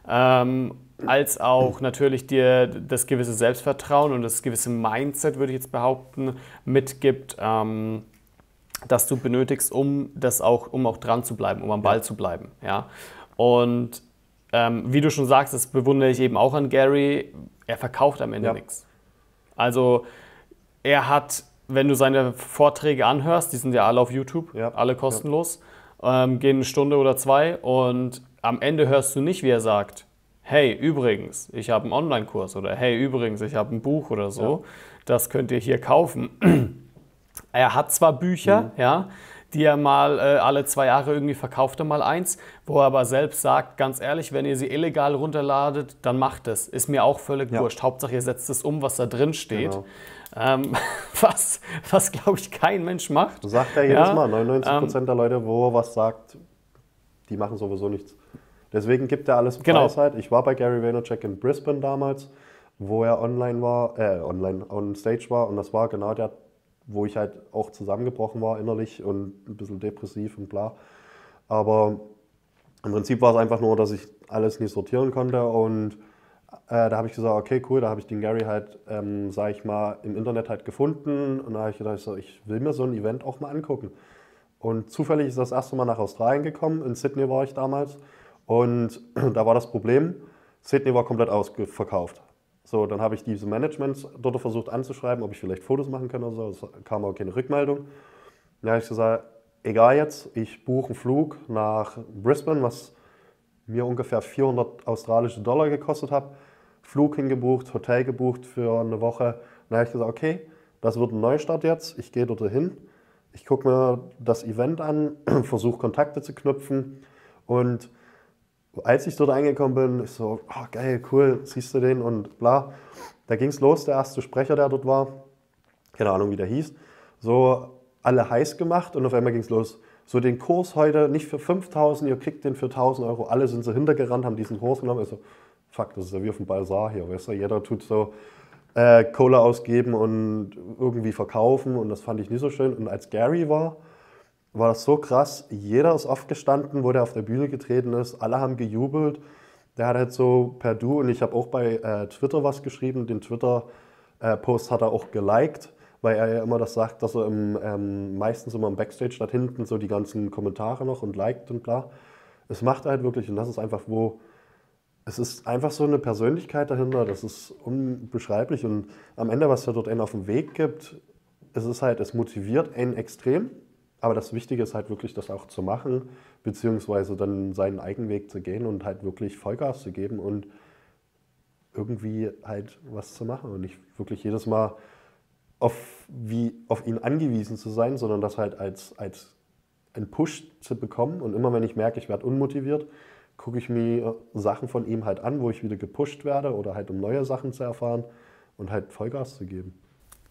ähm, als auch natürlich dir das gewisse Selbstvertrauen und das gewisse Mindset, würde ich jetzt behaupten, mitgibt, ähm, das du benötigst, um das auch, um auch dran zu bleiben, um am Ball ja. zu bleiben. Ja? Und ähm, wie du schon sagst, das bewundere ich eben auch an Gary, er verkauft am Ende ja. nichts. Also er hat, wenn du seine Vorträge anhörst, die sind ja alle auf YouTube, ja. alle kostenlos, ähm, gehen eine Stunde oder zwei und am Ende hörst du nicht, wie er sagt, hey, übrigens, ich habe einen Online-Kurs oder hey, übrigens, ich habe ein Buch oder so, ja. das könnt ihr hier kaufen. [clears throat] er hat zwar Bücher, mhm. ja, die er mal äh, alle zwei Jahre irgendwie verkauft, er mal eins, wo er aber selbst sagt, ganz ehrlich, wenn ihr sie illegal runterladet, dann macht es. Ist mir auch völlig ja. wurscht. Hauptsache, ihr setzt es um, was da drin steht. Genau. Ähm, [laughs] was, was glaube ich, kein Mensch macht. Das sagt er jedes ja, Mal. 99 ähm, Prozent ähm, der Leute, wo er was sagt, die machen sowieso nichts. Deswegen gibt er alles genau. Preisheit. Ich war bei Gary Vaynerchuk in Brisbane damals, wo er online war, äh, online on stage war und das war genau der, wo ich halt auch zusammengebrochen war innerlich und ein bisschen depressiv und bla. Aber im Prinzip war es einfach nur, dass ich alles nicht sortieren konnte und äh, da habe ich gesagt, okay, cool, da habe ich den Gary halt, ähm, sag ich mal, im Internet halt gefunden und da habe ich gedacht, so, ich will mir so ein Event auch mal angucken. Und zufällig ist das erste Mal nach Australien gekommen, in Sydney war ich damals und [clears throat] da war das Problem, Sydney war komplett ausverkauft. So, dann habe ich diese Managements dort versucht anzuschreiben, ob ich vielleicht Fotos machen kann oder so. Es kam aber keine Rückmeldung. Dann habe ich gesagt, egal jetzt, ich buche einen Flug nach Brisbane, was mir ungefähr 400 australische Dollar gekostet hat. Flug hingebucht, Hotel gebucht für eine Woche. Dann habe ich gesagt, okay, das wird ein Neustart jetzt. Ich gehe dort hin. Ich gucke mir das Event an, [clears throat] versuche Kontakte zu knüpfen und als ich dort angekommen bin, ich so, oh, geil, cool, siehst du den und bla. Da ging es los, der erste Sprecher, der dort war, keine Ahnung, wie der hieß, so alle heiß gemacht und auf einmal ging es los. So den Kurs heute nicht für 5000, ihr kriegt den für 1000 Euro. Alle sind so hintergerannt, haben diesen Kurs genommen. Also, fuck, das ist ja wie auf dem Balsar hier, weißt du? Jeder tut so äh, Cola ausgeben und irgendwie verkaufen und das fand ich nicht so schön. Und als Gary war, war das so krass. Jeder ist aufgestanden, wo der auf der Bühne getreten ist. Alle haben gejubelt. Der hat halt so per Du und ich habe auch bei äh, Twitter was geschrieben. Den Twitter-Post hat er auch geliked, weil er ja immer das sagt, dass er im, ähm, meistens immer im Backstage da hinten so die ganzen Kommentare noch und liked und bla. Es macht halt wirklich und das ist einfach, wo es ist einfach so eine Persönlichkeit dahinter, das ist unbeschreiblich und am Ende, was er dort einen auf den Weg gibt, es ist halt, es motiviert einen extrem aber das Wichtige ist halt wirklich, das auch zu machen, beziehungsweise dann seinen eigenen Weg zu gehen und halt wirklich Vollgas zu geben und irgendwie halt was zu machen und nicht wirklich jedes Mal auf, wie, auf ihn angewiesen zu sein, sondern das halt als, als einen Push zu bekommen. Und immer wenn ich merke, ich werde unmotiviert, gucke ich mir Sachen von ihm halt an, wo ich wieder gepusht werde oder halt um neue Sachen zu erfahren und halt Vollgas zu geben.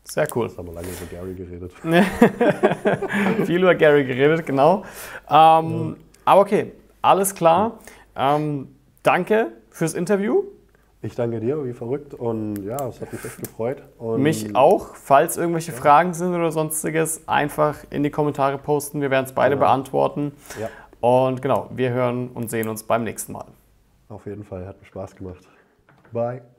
Sehr cool. Jetzt haben wir lange über Gary geredet. [laughs] Viel über Gary geredet, genau. Ähm, ja. Aber okay, alles klar. Ähm, danke fürs Interview. Ich danke dir, wie verrückt. Und ja, es hat mich echt gefreut. Und mich auch. Falls irgendwelche ja. Fragen sind oder sonstiges, einfach in die Kommentare posten. Wir werden es beide genau. beantworten. Ja. Und genau, wir hören und sehen uns beim nächsten Mal. Auf jeden Fall, hat mir Spaß gemacht. Bye.